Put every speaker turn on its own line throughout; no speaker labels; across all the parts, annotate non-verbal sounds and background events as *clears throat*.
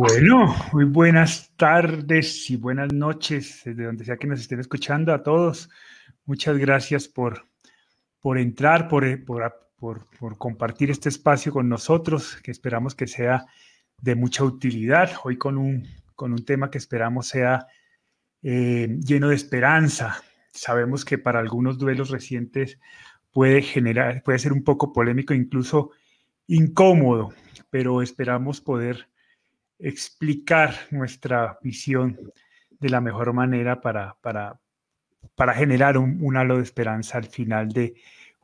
Bueno, muy buenas tardes y buenas noches, desde donde sea que nos estén escuchando a todos. Muchas gracias por, por entrar, por, por, por, compartir este espacio con nosotros, que esperamos que sea de mucha utilidad. Hoy con un, con un tema que esperamos sea eh, lleno de esperanza. Sabemos que para algunos duelos recientes puede generar, puede ser un poco polémico, incluso incómodo, pero esperamos poder explicar nuestra visión de la mejor manera para, para, para generar un, halo de esperanza al final de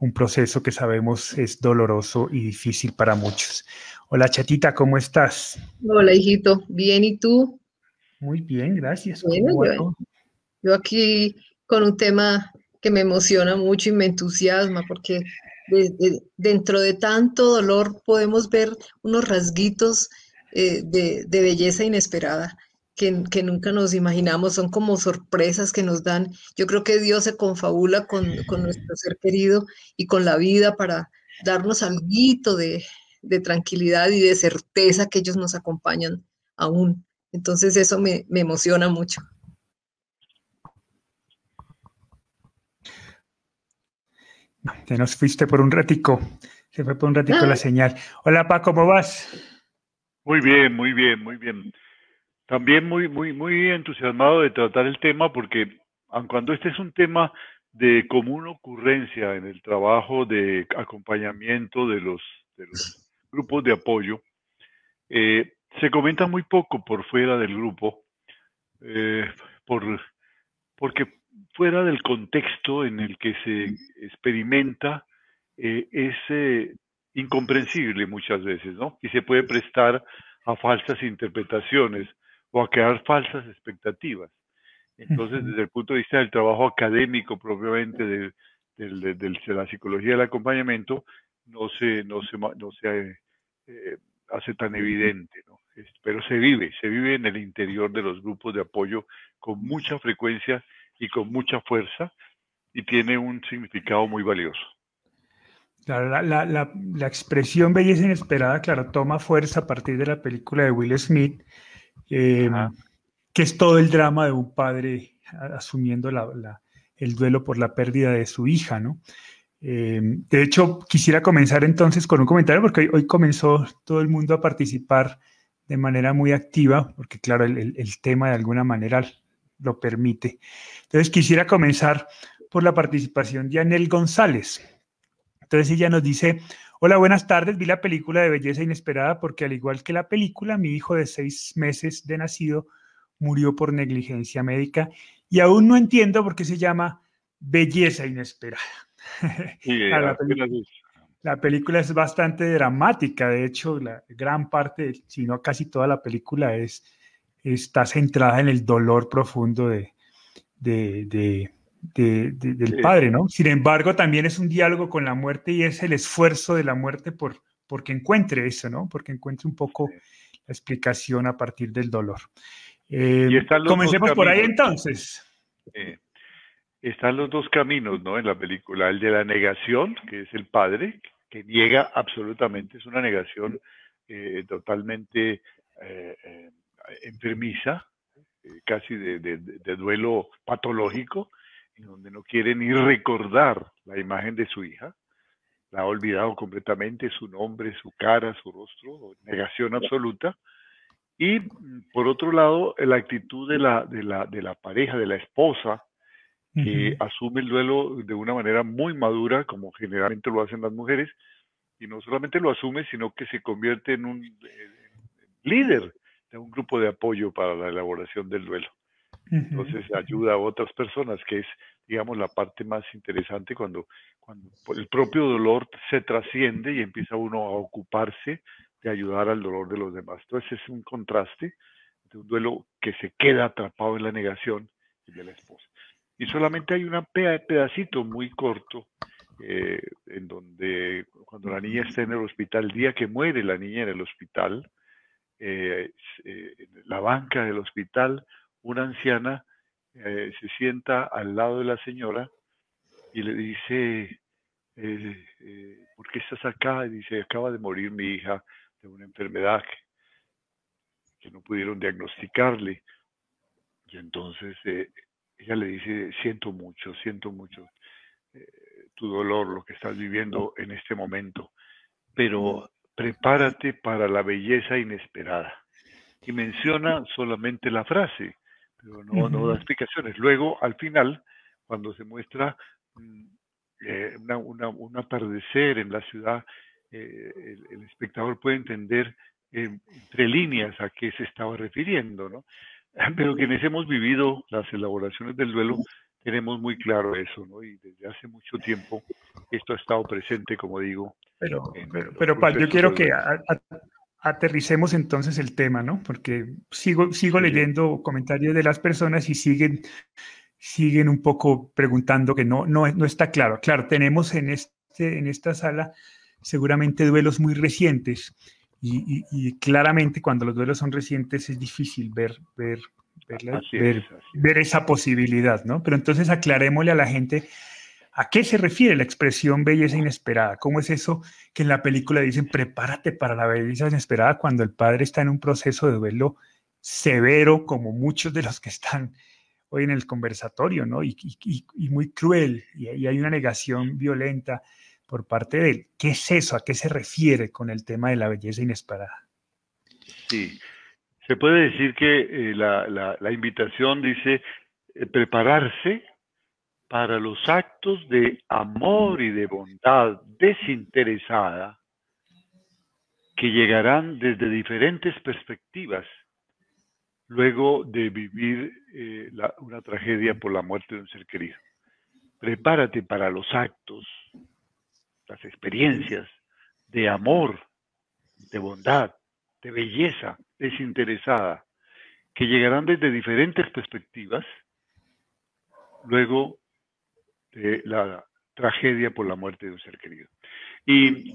un proceso que sabemos es doloroso y difícil para muchos. Hola chatita, ¿cómo estás?
Hola hijito, bien, ¿y tú?
Muy bien, gracias.
yo, aquí con un tema que me emociona mucho y me entusiasma porque dentro de tanto dolor podemos ver unos rasguitos eh, de, belleza inesperada que, que, nunca nos imaginamos, son como sorpresas que nos dan. Yo creo que Dios se confabula con, con nuestro ser querido y con la vida para darnos algo de, de tranquilidad y de certeza que ellos nos acompañan aún. Entonces eso me, me emociona mucho.
te nos fuiste por un ratico. Se fue por un ratico la ah. señal. Hola, Paco, ¿cómo vas?
Muy bien, muy bien, muy bien. También muy, muy, muy entusiasmado de tratar el tema porque, aun cuando este es un tema de común ocurrencia en el trabajo de acompañamiento de los, grupos de apoyo, eh, se comenta muy poco por fuera del grupo, eh, por, porque fuera del contexto en el que se experimenta eh, es eh, incomprensible muchas veces, ¿no? Y se puede prestar a falsas interpretaciones o a crear falsas expectativas. Entonces, desde el punto de vista del trabajo académico propiamente de, la psicología del acompañamiento, no se, no se, no se eh, hace tan evidente, ¿no? Pero se vive, se vive en el interior de los grupos de apoyo con mucha frecuencia y con mucha fuerza y tiene un significado muy valioso.
La, la, la, la, expresión belleza inesperada, claro, toma fuerza a partir de la película de Will Smith, eh, que es todo el drama de un padre asumiendo el duelo por la pérdida de su hija, ¿no? Eh, de hecho, quisiera comenzar entonces con un comentario, porque hoy, hoy, comenzó todo el mundo a participar de manera muy activa, porque claro, el, el tema de alguna manera lo permite. Entonces quisiera comenzar por la participación de Anel González. Entonces ella nos dice, hola, buenas tardes, vi la película de Belleza Inesperada porque al igual que la película, mi hijo de seis meses de nacido murió por negligencia médica y aún no entiendo por qué se llama Belleza Inesperada. *laughs* la, película, la, película, es bastante dramática, de hecho, la gran parte, si no casi toda la película es está centrada en el dolor profundo de, del padre, ¿no? Sin embargo, también es un diálogo con la muerte y es el esfuerzo de la muerte por porque encuentre eso, ¿no? Porque encuentre un poco la explicación a partir del dolor. Eh, comencemos por ahí entonces.
están los dos caminos, ¿no? En la película, el de la negación, que es el padre, que niega absolutamente, es una negación eh, totalmente eh, enfermiza, casi de, duelo patológico, en donde no quiere ni recordar la imagen de su hija, la ha olvidado completamente, su nombre, su cara, su rostro, negación absoluta. Y por otro lado, la actitud de la, de la, de la pareja, de la esposa, que asume el duelo de una manera muy madura, como generalmente lo hacen las mujeres, y no solamente lo asume, sino que se convierte en un eh, líder un grupo de apoyo para la elaboración del duelo. Entonces ayuda a otras personas, que es, digamos, la parte más interesante cuando, cuando el propio dolor se trasciende y empieza uno a ocuparse de ayudar al dolor de los demás. Entonces es un contraste de un duelo que se queda atrapado en la negación de la esposa. Y solamente hay un pedacito muy corto eh, en donde cuando la niña está en el hospital, el día que muere la niña en el hospital, eh, eh, la banca del hospital, una anciana eh, se sienta al lado de la señora y le dice, ¿por qué estás acá? Y dice, acaba de morir mi hija de una enfermedad que no pudieron diagnosticarle. Y entonces eh, ella le dice, siento mucho, siento mucho eh, tu dolor, lo que estás viviendo en este momento, pero prepárate para la belleza inesperada. Y menciona solamente la frase, pero no, no da explicaciones. Luego, al final, cuando se muestra mm, eh, un atardecer en la ciudad, eh, el, espectador puede entender entre líneas a qué se estaba refiriendo, ¿no? *laughs* Pero quienes hemos vivido las elaboraciones del duelo, tenemos muy claro eso, ¿no? Y desde hace mucho tiempo esto ha estado presente, como digo.
Pero, pero, yo quiero que aterricemos entonces el tema, ¿no? Porque sigo, sigo leyendo comentarios de las personas y siguen, siguen un poco preguntando que no, no, no está claro. Claro, tenemos en, este, en esta sala seguramente duelos muy recientes y, claramente cuando los duelos son recientes es difícil ver, ver, ver, esa posibilidad, ¿no? Pero entonces aclarémosle a la gente a qué se refiere la expresión belleza inesperada. ¿Cómo es eso que en la película dicen prepárate para la belleza inesperada cuando el padre está en un proceso de duelo severo, como muchos de los que están hoy en el conversatorio, ¿no? Y, muy cruel, y, hay una negación violenta por parte de él. ¿Qué es eso? ¿A qué se refiere con el tema de la belleza inesperada?
Sí, se puede decir que eh, la, invitación dice eh, prepararse para los actos de amor y de bondad desinteresada que llegarán desde diferentes perspectivas luego de vivir eh, una tragedia por la muerte de un ser querido. Prepárate para los actos las experiencias de amor, de bondad, de belleza desinteresada, que llegarán desde diferentes perspectivas, luego de la tragedia por la muerte de un ser querido. Y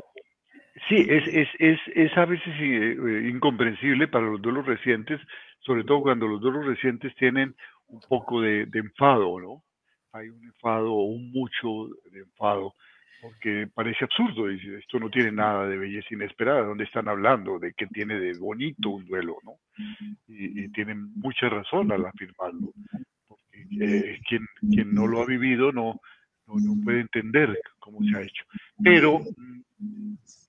sí, es, es, es, a veces eh, incomprensible para los duelos recientes, sobre todo cuando los duelos recientes tienen un poco de, de enfado, ¿no? Hay un enfado o un mucho de enfado porque parece absurdo, esto no tiene nada de belleza inesperada, ¿dónde están hablando? ¿De qué tiene de bonito un duelo? ¿no? Y, tienen mucha razón al afirmarlo, eh, quien, quien no lo ha vivido no, no, puede entender cómo se ha hecho. Pero,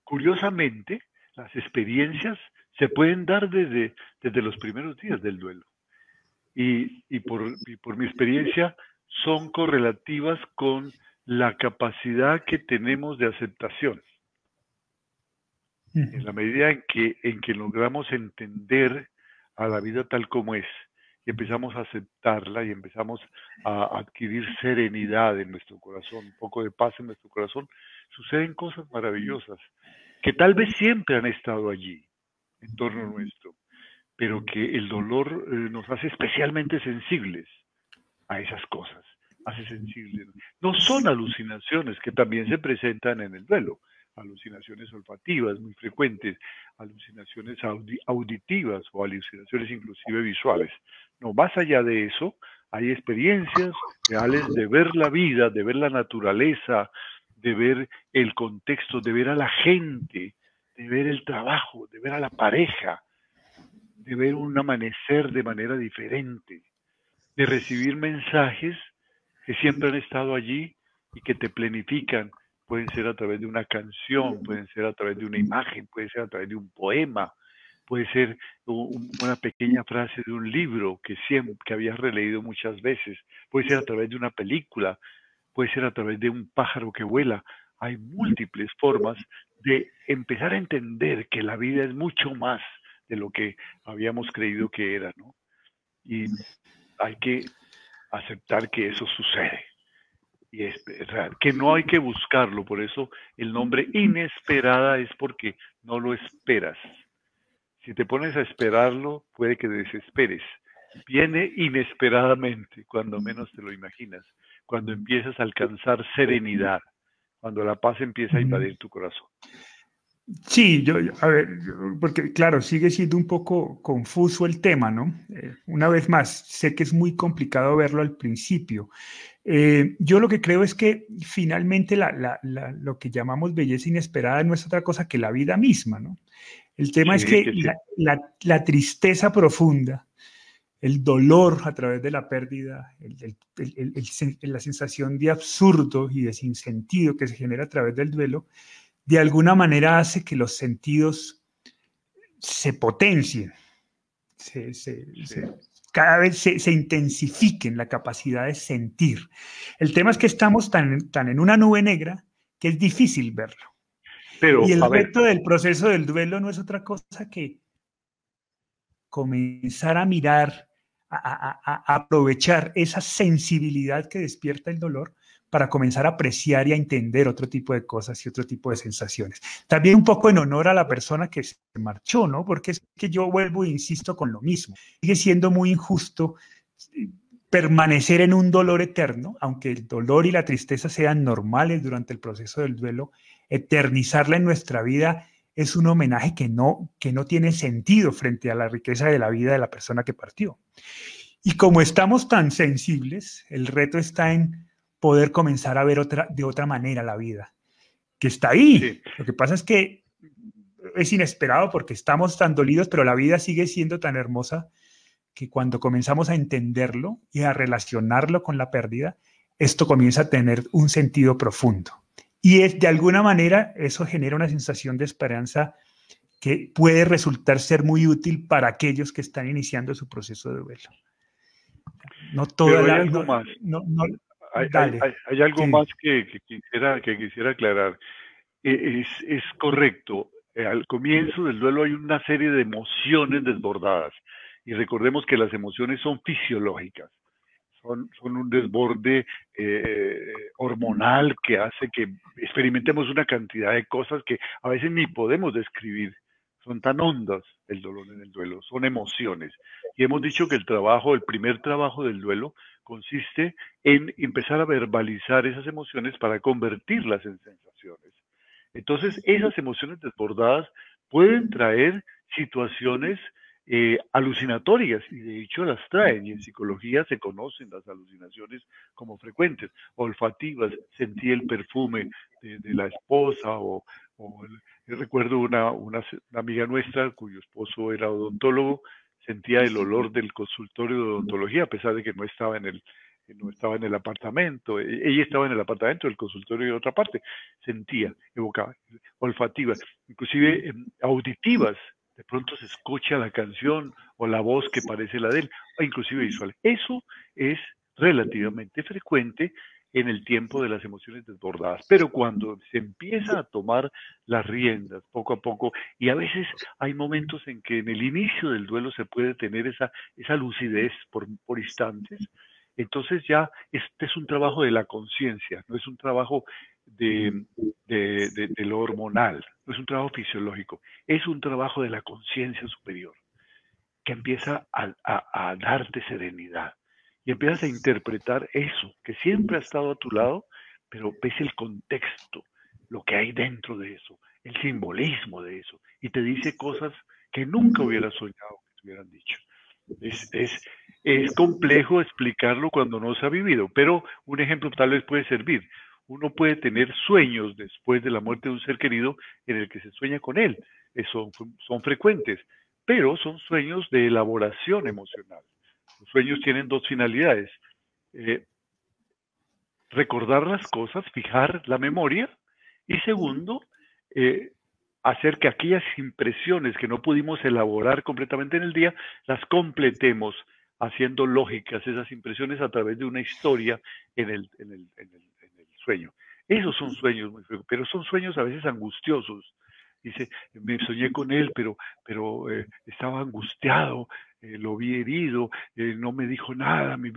curiosamente, las experiencias se pueden dar desde, desde los primeros días del duelo. Y, y, por, y por mi experiencia son correlativas con la capacidad que tenemos de aceptación. En la medida en que, en que logramos entender a la vida tal como es y empezamos a aceptarla y empezamos a adquirir serenidad en nuestro corazón, un poco de paz en nuestro corazón, suceden cosas maravillosas que tal vez siempre han estado allí, en torno nuestro, pero que el dolor eh, nos hace especialmente sensibles a esas cosas hace sensible. No son alucinaciones que también se presentan en el duelo, alucinaciones olfativas muy frecuentes, alucinaciones auditivas o alucinaciones inclusive visuales. No, más allá de eso, hay experiencias reales de ver la vida, de ver la naturaleza, de ver el contexto, de ver a la gente, de ver el trabajo, de ver a la pareja, de ver un amanecer de manera diferente, de recibir mensajes que siempre han estado allí y que te planifican. Pueden ser a través de una canción, pueden ser a través de una imagen, puede ser a través de un poema, puede ser una pequeña frase de un libro que siempre que habías releído muchas veces, puede ser a través de una película, puede ser a través de un pájaro que vuela. Hay múltiples formas de empezar a entender que la vida es mucho más de lo que habíamos creído que era, ¿no? Y hay que aceptar que eso sucede. Y es que no hay que buscarlo, por eso el nombre inesperada es porque no lo esperas. Si te pones a esperarlo, puede que desesperes. Viene inesperadamente, cuando menos te lo imaginas, cuando empiezas a alcanzar serenidad, cuando la paz empieza a invadir tu corazón.
Sí, yo, a ver, porque claro, sigue siendo un poco confuso el tema, ¿no? Eh, una vez más, sé que es muy complicado verlo al principio. Eh, yo lo que creo es que finalmente lo que llamamos belleza inesperada no es otra cosa que la vida misma, ¿no? El tema es que la, tristeza profunda, el dolor a través de la pérdida, la sensación de absurdo y de sinsentido que se genera a través del duelo, de alguna manera hace que los sentidos se potencien, cada vez se, intensifiquen la capacidad de sentir. El tema es que estamos tan, tan en una nube negra que es difícil verlo. Pero, y el reto del proceso del duelo no es otra cosa que comenzar a mirar, a, aprovechar esa sensibilidad que despierta el dolor para comenzar a apreciar y a entender otro tipo de cosas y otro tipo de sensaciones. También un poco en honor a la persona que se marchó, ¿no? Porque es que yo vuelvo e insisto con lo mismo. Sigue siendo muy injusto permanecer en un dolor eterno, aunque el dolor y la tristeza sean normales durante el proceso del duelo, eternizarla en nuestra vida es un homenaje que no, que no tiene sentido frente a la riqueza de la vida de la persona que partió. Y como estamos tan sensibles, el reto está en poder comenzar a ver otra, de otra manera la vida, que está ahí. Lo que pasa es que es inesperado porque estamos tan dolidos, pero la vida sigue siendo tan hermosa que cuando comenzamos a entenderlo y a relacionarlo con la pérdida, esto comienza a tener un sentido profundo. Y es de alguna manera eso genera una sensación de esperanza que puede resultar ser muy útil para aquellos que están iniciando su proceso de duelo.
No todo hay algo más. hay, algo más que, quisiera, que quisiera aclarar. E, es, es correcto. Al comienzo del duelo hay una serie de emociones desbordadas. Y recordemos que las emociones son fisiológicas son, un desborde eh, hormonal que hace que experimentemos una cantidad de cosas que a veces ni podemos describir. Son tan hondas el dolor en el duelo, son emociones. Y hemos dicho que el trabajo, el primer trabajo del duelo, consiste en empezar a verbalizar esas emociones para convertirlas en sensaciones. Entonces, esas emociones desbordadas pueden traer situaciones eh, alucinatorias, y de hecho las traen, y en psicología se conocen las alucinaciones como frecuentes, olfativas, sentí el perfume de, la esposa, o, recuerdo una, una, amiga nuestra cuyo esposo era odontólogo, sentía el olor del consultorio de odontología, a pesar de que no estaba en el, no estaba en el apartamento, e, ella estaba en el apartamento, el consultorio de otra parte, sentía, evocaba, olfativas, inclusive em, auditivas, de pronto se escucha la canción o la voz que parece la de él, o inclusive visual. Eso es relativamente frecuente en el tiempo de las emociones desbordadas, pero cuando se empieza a tomar las riendas poco a poco, y a veces hay momentos en que en el inicio del duelo se puede tener esa, esa lucidez por, por instantes, entonces ya este es un trabajo de la conciencia, no es un trabajo de, de, lo hormonal, no es un trabajo fisiológico, es un trabajo de la conciencia superior que empieza a, a, darte serenidad y empiezas a interpretar eso que siempre ha estado a tu lado, pero ves el contexto, lo que hay dentro de eso, el simbolismo de eso, y te dice cosas que nunca hubieras soñado que te hubieran dicho. Es, es, es complejo explicarlo cuando no se ha vivido, pero un ejemplo tal vez puede servir uno puede tener sueños después de la muerte de un ser querido en el que se sueña con él. Eso son frecuentes, pero son sueños de elaboración emocional. Los sueños tienen dos finalidades. Eh, recordar las cosas, fijar la memoria y segundo, eh, hacer que aquellas impresiones que no pudimos elaborar completamente en el día, las completemos haciendo lógicas esas impresiones a través de una historia en el, en el, en el sueño. Esos son sueños muy pero son sueños a veces angustiosos. Dice, me soñé con él, pero, pero eh, estaba angustiado, eh, lo vi herido, eh, no me dijo nada, mi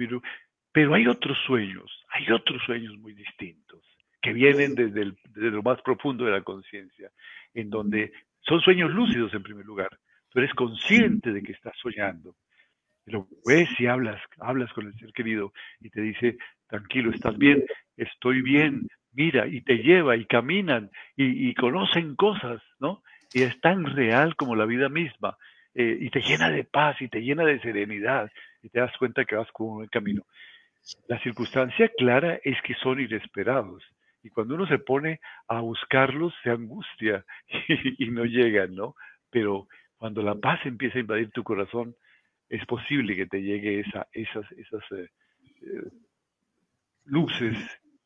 pero hay otros sueños, hay otros sueños muy distintos, que vienen desde, desde lo más profundo de la conciencia, en donde son sueños lúcidos en primer lugar. Tú eres consciente de que estás soñando. Lo ves y hablas, hablas con el ser querido y te dice, tranquilo, estás bien, estoy bien, mira, y te lleva y caminan y, conocen cosas, ¿no? Y es tan real como la vida misma, eh, y te llena de paz y te llena de serenidad, y te das cuenta que vas con un buen camino. La circunstancia clara es que son inesperados, y cuando uno se pone a buscarlos, se angustia *laughs* y, no llegan, ¿no? pero cuando la paz empieza a invadir tu corazón, es posible que te llegue esa, esas, esas eh, eh, luces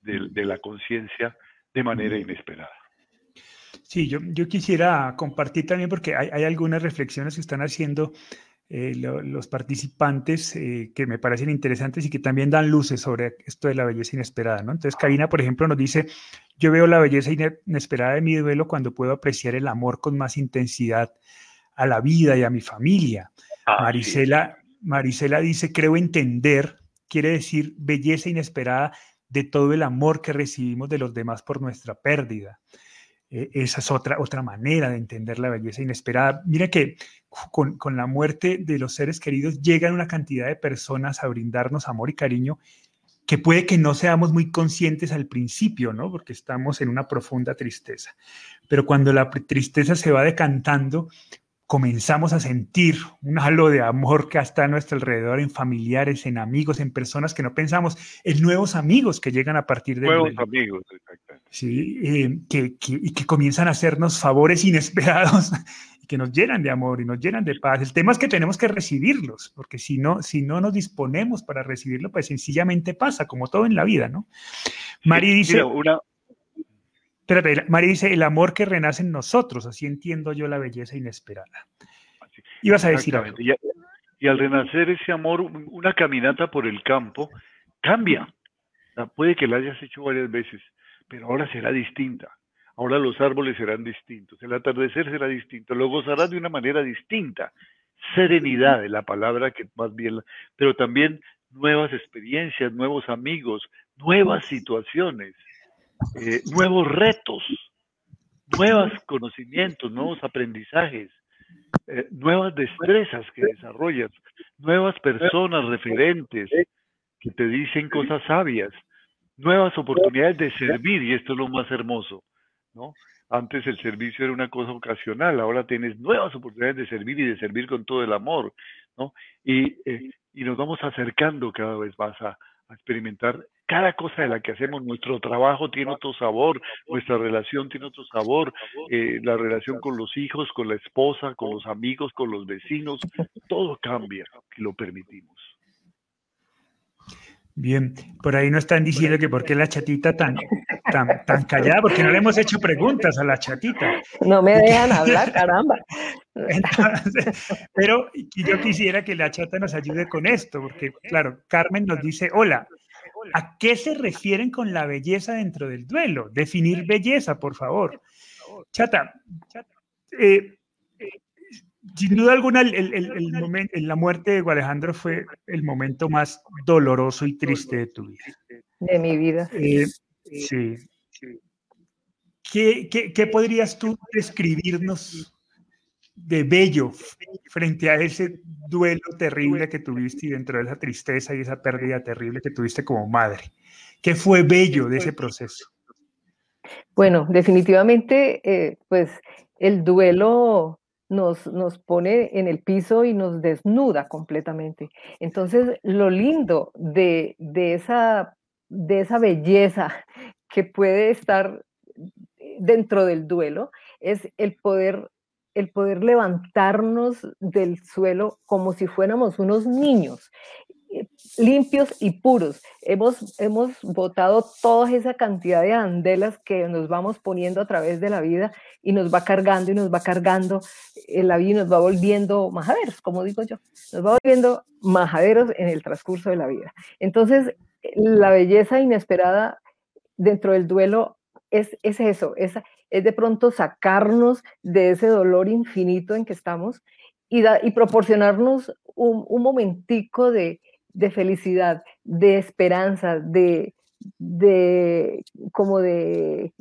de, la conciencia de manera inesperada.
Sí, yo, yo quisiera compartir también porque hay, hay algunas reflexiones que están haciendo eh, los participantes eh, que me parecen interesantes y que también dan luces sobre esto de la belleza inesperada, ¿no? Entonces, Karina, por ejemplo, nos dice, yo veo la belleza inesperada de mi duelo cuando puedo apreciar el amor con más intensidad a la vida y a mi familia. Ah, Marisela, Marisela dice, creo entender, quiere decir belleza inesperada de todo el amor que recibimos de los demás por nuestra pérdida. Eh, esa es otra, otra manera de entender la belleza inesperada. Mira que con, con, la muerte de los seres queridos llegan una cantidad de personas a brindarnos amor y cariño que puede que no seamos muy conscientes al principio, ¿no? Porque estamos en una profunda tristeza. Pero cuando la tristeza se va decantando, comenzamos a sentir un halo de amor que está a nuestro alrededor, en familiares, en amigos, en personas que no pensamos, en nuevos amigos que llegan a partir de...
Nuevos amigos, exactamente.
Sí, eh, que, y que comienzan a hacernos favores inesperados *laughs* y que nos llenan de amor y nos llenan de paz. El tema es que tenemos que recibirlos, porque si no, si no nos disponemos para recibirlo, pues sencillamente pasa, como todo en la vida, ¿no? Mari dice... una, María dice, el amor que renace en nosotros, así entiendo yo la belleza inesperada. Ibas a decir algo.
Y, al renacer ese amor, una caminata por el campo cambia. Puede que la hayas hecho varias veces, pero ahora será distinta. Ahora los árboles serán distintos, el atardecer será distinto, lo gozarás de una manera distinta. Serenidad es la palabra que más bien, pero también nuevas experiencias, nuevos amigos, nuevas situaciones. Eh, nuevos retos, nuevos conocimientos, nuevos aprendizajes, eh, nuevas destrezas que desarrollas, nuevas personas referentes que te dicen cosas sabias, nuevas oportunidades de servir, y esto es lo más hermoso, ¿no? Antes el servicio era una cosa ocasional, ahora tienes nuevas oportunidades de servir y de servir con todo el amor, ¿no? Y, eh, y nos vamos acercando cada vez más a, a experimentar cada cosa de la que hacemos. Nuestro trabajo tiene otro sabor, nuestra relación tiene otro sabor, eh, la relación con los hijos, con la esposa, con los amigos, con los vecinos, todo cambia y lo permitimos.
Bien, por ahí nos están diciendo que por qué la chatita tan, tan, tan callada, porque no le hemos hecho preguntas a la chatita.
No me dejan hablar, *laughs* caramba.
pero yo quisiera que la chata nos ayude con esto, porque claro, Carmen nos dice, hola, ¿a qué se refieren con la belleza dentro del duelo? Definir belleza, por favor. Chata, eh, sin duda alguna, el, momento, la muerte de Alejandro fue el momento más doloroso y triste de tu vida.
De mi vida.
Eh, sí. ¿Qué, qué, podrías tú describirnos de bello frente a ese duelo terrible que tuviste y dentro de esa tristeza y esa pérdida terrible que tuviste como madre? ¿Qué fue bello de ese proceso?
Bueno, definitivamente, eh, pues el duelo nos, nos pone en el piso y nos desnuda completamente. Entonces, lo lindo de, de, esa, de esa belleza que puede estar dentro del duelo es el poder el poder levantarnos del suelo como si fuéramos unos niños eh, limpios y puros. Hemos, hemos botado toda esa cantidad de andelas que nos vamos poniendo a través de la vida y nos va cargando y nos va cargando eh, la vida y nos va volviendo majaderos, como digo yo, nos va volviendo majaderos en el transcurso de la vida. Entonces, la belleza inesperada dentro del duelo es, es eso, es, es de pronto sacarnos de ese dolor infinito en que estamos y, y proporcionarnos un, un momentico de, de, felicidad, de esperanza, de, de como de...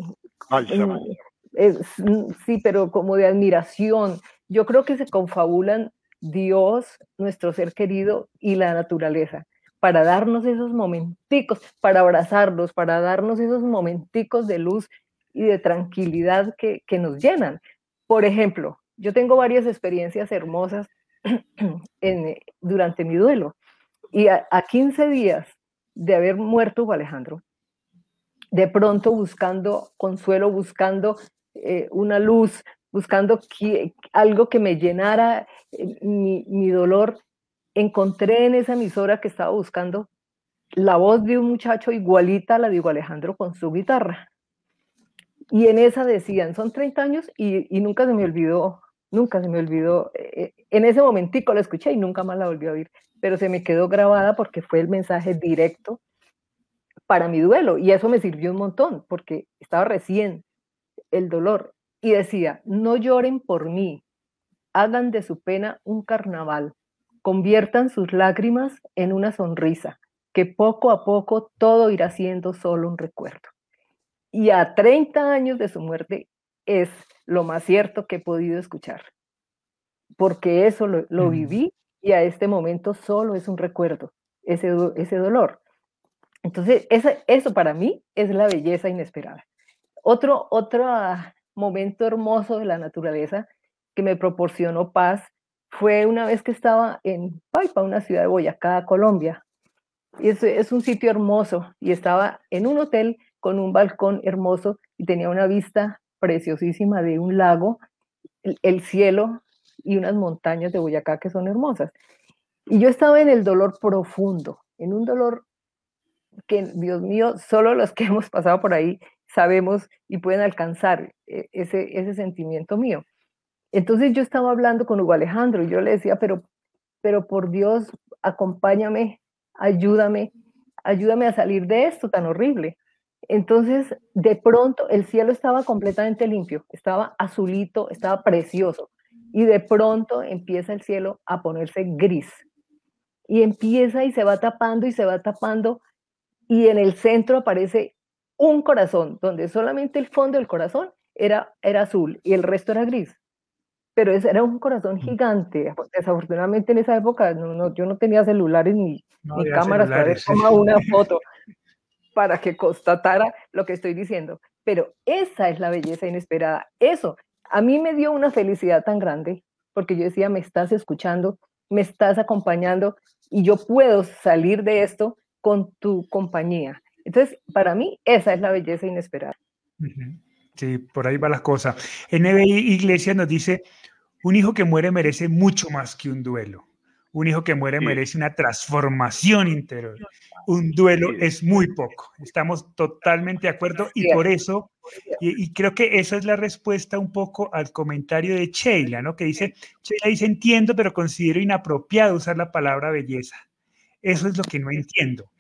sí, pero como de admiración. Yo creo que se confabulan Dios, nuestro ser querido y la naturaleza para darnos esos momenticos, para abrazarlos, para darnos esos momenticos de luz y de tranquilidad que, nos llenan. Por ejemplo, yo tengo varias experiencias hermosas *clears throat* durante mi duelo y a, 15 días de haber muerto Alejandro, de pronto buscando consuelo, buscando eh, una luz, buscando algo que me llenara eh, mi, dolor, encontré en esa emisora que estaba buscando la voz de un muchacho igualita a la de Alejandro con su guitarra. Y en esa decían, son 30 años y, nunca se me olvidó, nunca se me olvidó. Eh, en ese momentico la escuché y nunca más la volví a oír, pero se me quedó grabada porque fue el mensaje directo para mi duelo y eso me sirvió un montón porque estaba recién el dolor y decía, no lloren por mí, hagan de su pena un carnaval, conviertan sus lágrimas en una sonrisa, que poco a poco todo irá siendo solo un recuerdo. Y a 30 años de su muerte es lo más cierto que he podido escuchar, porque eso lo, mm. viví y a este momento solo es un recuerdo, ese, ese dolor. Entonces, eso, eso para mí es la belleza inesperada. Otro, otro momento hermoso de la naturaleza que me proporcionó paz fue una vez que estaba en Paipa, una ciudad de Boyacá, Colombia. Y es, es un sitio hermoso y estaba en un hotel con un balcón hermoso y tenía una vista preciosísima de un lago, el, cielo y unas montañas de Boyacá que son hermosas. Y yo estaba en el dolor profundo, en un dolor que, Dios mío, solo los que *laughs* hemos pasado por ahí sabemos y pueden alcanzar eh, ese, ese sentimiento mío. Entonces yo estaba hablando con Hugo Alejandro y yo le decía, pero, pero por Dios, acompáñame, ayúdame, ayúdame a salir de esto tan horrible. Entonces, de pronto, el cielo estaba completamente limpio, estaba azulito, estaba precioso. Y de pronto empieza el cielo a ponerse gris. Y empieza y se va tapando y se va tapando. Y en el centro aparece un corazón, donde solamente el fondo del corazón era, era azul y el resto era gris pero ese era un corazón gigante. Desafortunadamente en esa época no, yo no tenía celulares ni, ni cámaras para ver una foto para que constatara lo que estoy diciendo. Pero esa es la belleza inesperada. Eso a mí me dio una felicidad tan grande porque yo decía, me estás escuchando, me estás acompañando y yo puedo salir de esto con tu compañía. Entonces, para mí, esa es la belleza inesperada.
Sí, por ahí va la cosa. NBI Iglesia nos dice, un hijo que muere merece mucho más que un duelo. Un hijo que muere merece una transformación interior. Un duelo es muy poco. Estamos totalmente de acuerdo y por eso, y, creo que esa es la respuesta un poco al comentario de Sheila, ¿no? Que dice, Sheila dice, entiendo, pero considero inapropiado usar la palabra belleza. Eso es lo que no entiendo.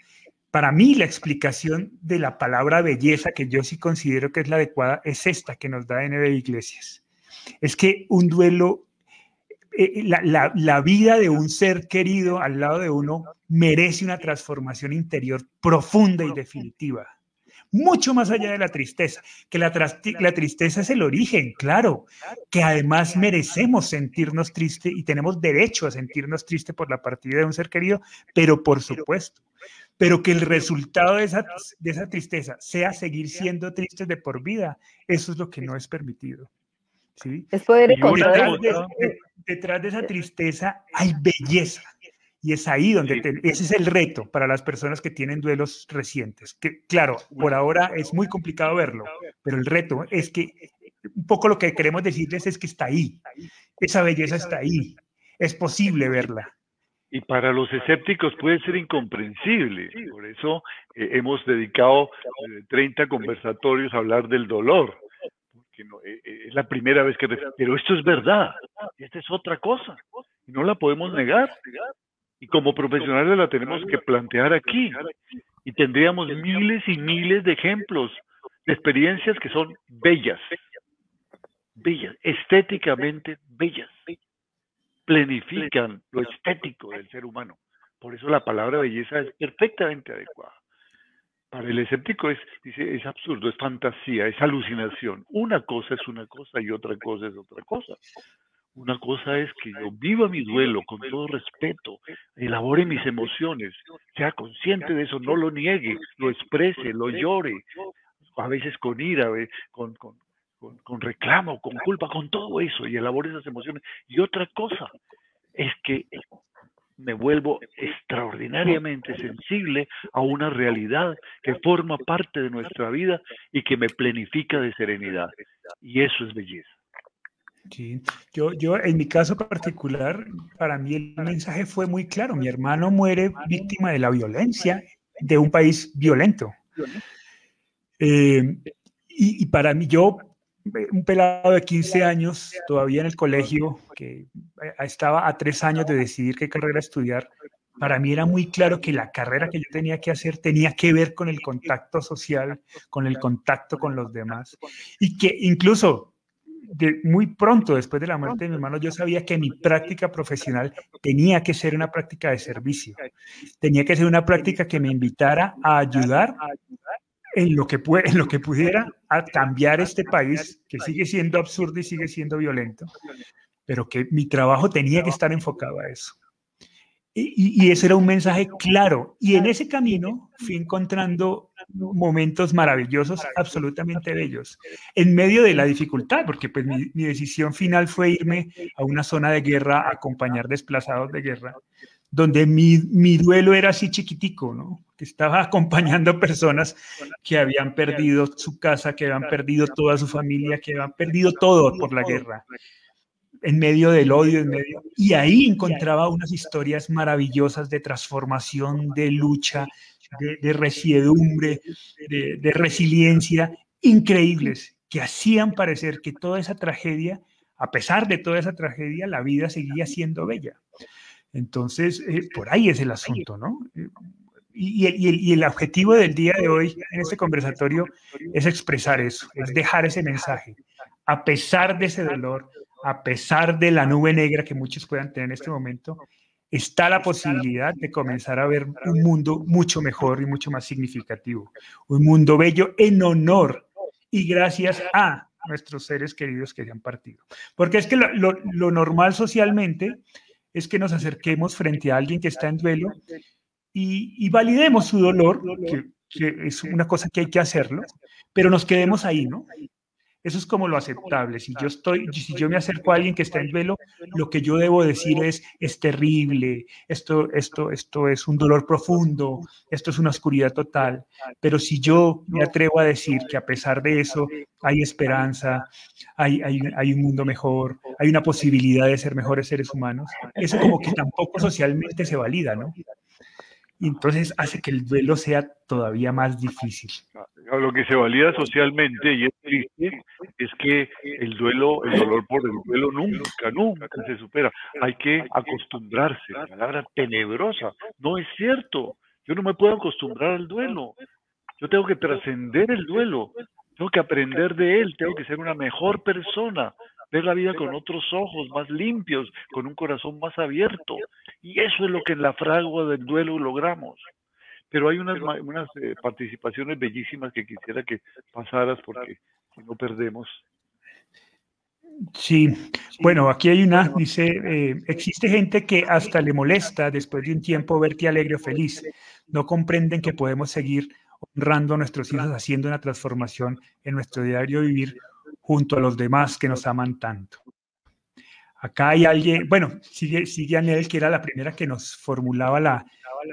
Para mí la explicación de la palabra belleza, que yo sí considero que es la adecuada, es esta que nos da NB Iglesias. Es que un duelo, eh, la, la, vida de un ser querido al lado de uno merece una transformación interior profunda y definitiva mucho más allá de la tristeza, que la, la, tristeza es el origen, claro, que además merecemos sentirnos tristes y tenemos derecho a sentirnos tristes por la partida de un ser querido, pero por supuesto, pero que el resultado de esa, de esa tristeza sea seguir siendo tristes de por vida, eso es lo que no es permitido. ¿Sí?
Es poder
encontrar. Detrás, de, esa tristeza hay belleza. Y es ahí donde ese es el reto para las personas que tienen duelos recientes. Que claro, por ahora es muy complicado verlo, pero el reto es que un poco lo que queremos decirles es que está ahí. Esa belleza está ahí. Es posible verla.
Y para los escépticos puede ser incomprensible. Por eso eh, hemos dedicado 30 eh, conversatorios a hablar del dolor. Porque eh, es la primera vez que... Pero esto es verdad. Esta es otra cosa. No la podemos negar. Y como profesionales la tenemos que plantear aquí. Y tendríamos miles y miles de ejemplos de experiencias que son bellas. Bellas, estéticamente bellas planifican lo estético del ser humano. Por eso la palabra belleza es perfectamente adecuada. Para el escéptico es, dice, es absurdo, es fantasía, es alucinación. Una cosa es una cosa y otra cosa es otra cosa. Una cosa es que yo viva mi duelo con todo respeto, elabore mis emociones, sea consciente de eso, no lo niegue, lo exprese, lo llore, a veces con ira, con, con, con, reclamo, con culpa, con todo eso y elaboro esas emociones. Y otra cosa es que me vuelvo extraordinariamente sensible a una realidad que forma parte de nuestra vida y que me planifica de serenidad. Y eso es belleza.
Sí, yo, yo en mi caso particular, para mí el mensaje fue muy claro. Mi hermano muere víctima de la violencia de un país violento. Eh, y, y, para mí, yo, un pelado de 15 años, todavía en el colegio, que estaba a tres años de decidir qué carrera estudiar, para mí era muy claro que la carrera que yo tenía que hacer tenía que ver con el contacto social, con el contacto con los demás. Y que incluso de muy pronto después de la muerte de mi hermano, yo sabía que mi práctica profesional tenía que ser una práctica de servicio. Tenía que ser una práctica que me invitara a ayudar en lo que, en lo que pudiera *laughs* a cambiar este país que sigue siendo absurdo y sigue siendo violento, pero que mi trabajo tenía que estar enfocado a eso. Y, ese era un mensaje claro. Y en ese camino fui encontrando momentos maravillosos, absolutamente bellos, en medio de la dificultad, porque pues mi, decisión final fue irme a una zona de guerra, a acompañar desplazados de guerra, donde mi, duelo era así chiquitico, ¿no? Que estaba *laughs* acompañando personas que habían perdido su casa, que habían perdido toda su familia, que habían perdido todo por la guerra en medio del odio, en medio. Y ahí encontraba unas historias maravillosas de transformación, de lucha, de, de resiedumbre, de, resiliencia, increíbles, que hacían parecer que toda esa tragedia, a pesar de toda esa tragedia, la vida seguía siendo bella. Entonces, eh, por ahí es el asunto, ¿no? Y, y, y, el objetivo del día de hoy en este conversatorio es expresar eso, es dejar ese mensaje. A pesar de ese dolor, a pesar de la nube negra que muchos puedan tener en este momento, está la posibilidad de comenzar a ver un mundo mucho mejor y mucho más significativo. Un mundo bello en honor y gracias a nuestros seres queridos que se han partido. Porque es que lo, normal socialmente es que nos acerquemos frente a alguien que está en duelo y, validemos su dolor, que, que, es una cosa que hay que hacerlo, pero nos quedemos ahí, ¿no? Eso es como lo aceptable. Si yo estoy, si yo me acerco a alguien que está en velo, lo que yo debo decir es es terrible, esto, esto, esto es un dolor profundo, esto es una oscuridad total. Pero si yo me atrevo a decir que a pesar de eso hay esperanza, hay, hay, hay un mundo mejor, hay una posibilidad de ser mejores seres humanos, eso como que tampoco socialmente se valida, ¿no? Entonces hace que el duelo sea todavía más difícil.
Lo que se valida socialmente y es triste es que el duelo, el dolor por el duelo nunca, nunca se supera. Hay que acostumbrarse, la palabra tenebrosa, no es cierto. Yo no me puedo acostumbrar al duelo. Yo tengo que trascender el duelo, tengo que aprender de él, tengo que ser una mejor persona, ver la vida con otros ojos más limpios, con un corazón más abierto. Y eso es lo que en la fragua del duelo logramos. Pero hay unas, unas eh, participaciones bellísimas que quisiera que pasaras porque si no perdemos.
Sí, bueno, aquí hay una, dice, eh, existe gente que hasta le molesta después de un tiempo verte alegre o feliz. No comprenden que podemos seguir honrando a nuestros hijos, haciendo una transformación en nuestro diario vivir junto a los demás que nos aman tanto. Acá hay alguien, bueno, sigue, sigue Anel, que era la primera que nos formulaba la,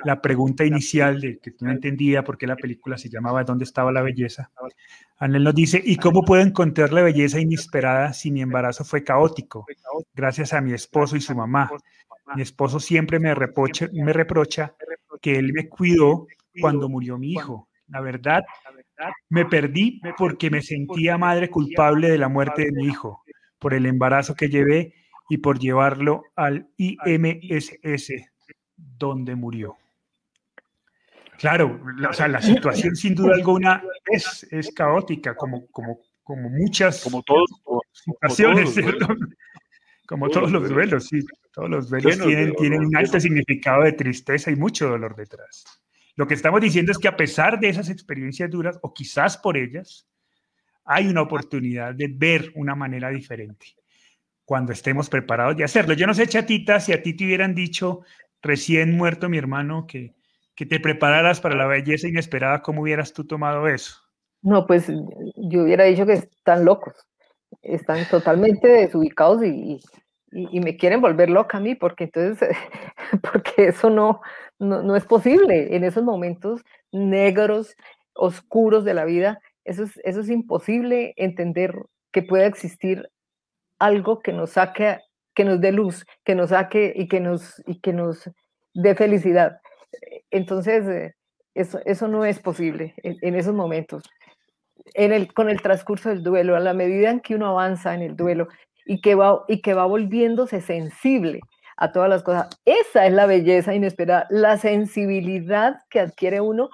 la pregunta inicial de que no entendía por qué la película se llamaba ¿Dónde estaba la belleza? Anel nos dice, ¿y cómo puedo encontrar la belleza inesperada si mi embarazo fue caótico? Gracias a mi esposo y su mamá. Mi esposo siempre me, reprocha, me reprocha que él me cuidó cuando murió mi hijo. La verdad, me perdí porque me sentía madre culpable de la muerte de mi hijo, por el embarazo que llevé y por llevarlo al IMSS, donde murió. Claro, o sea, la situación sin duda alguna es, es caótica, como, como, como muchas
como todos,
situaciones, como, todos, los duelos, sí. Todos los duelos tienen, tienen un alto significado de tristeza y mucho dolor detrás. Lo que estamos diciendo es que a pesar de esas experiencias duras, o quizás por ellas, hay una oportunidad de ver una manera diferente cuando estemos preparados de hacerlo. Yo no sé, chatita, si a ti te hubieran dicho, recién muerto mi hermano, que, que te prepararas para la belleza inesperada, ¿cómo hubieras tú tomado eso?
No, pues yo hubiera dicho que están locos, están totalmente desubicados y, y, me quieren volver loca a mí, porque entonces, *laughs* porque eso no, no, es posible. En esos momentos negros, oscuros de la vida, eso es, eso es imposible entender que pueda existir algo que nos saque, que nos dé luz, que nos saque y que nos, y que nos dé felicidad. Entonces, eh, eso, eso no es posible en, esos momentos. En el, con el transcurso del duelo, a la medida en que uno avanza en el duelo y que va, y que va volviéndose sensible a todas las cosas, esa es la belleza inesperada, la sensibilidad que adquiere uno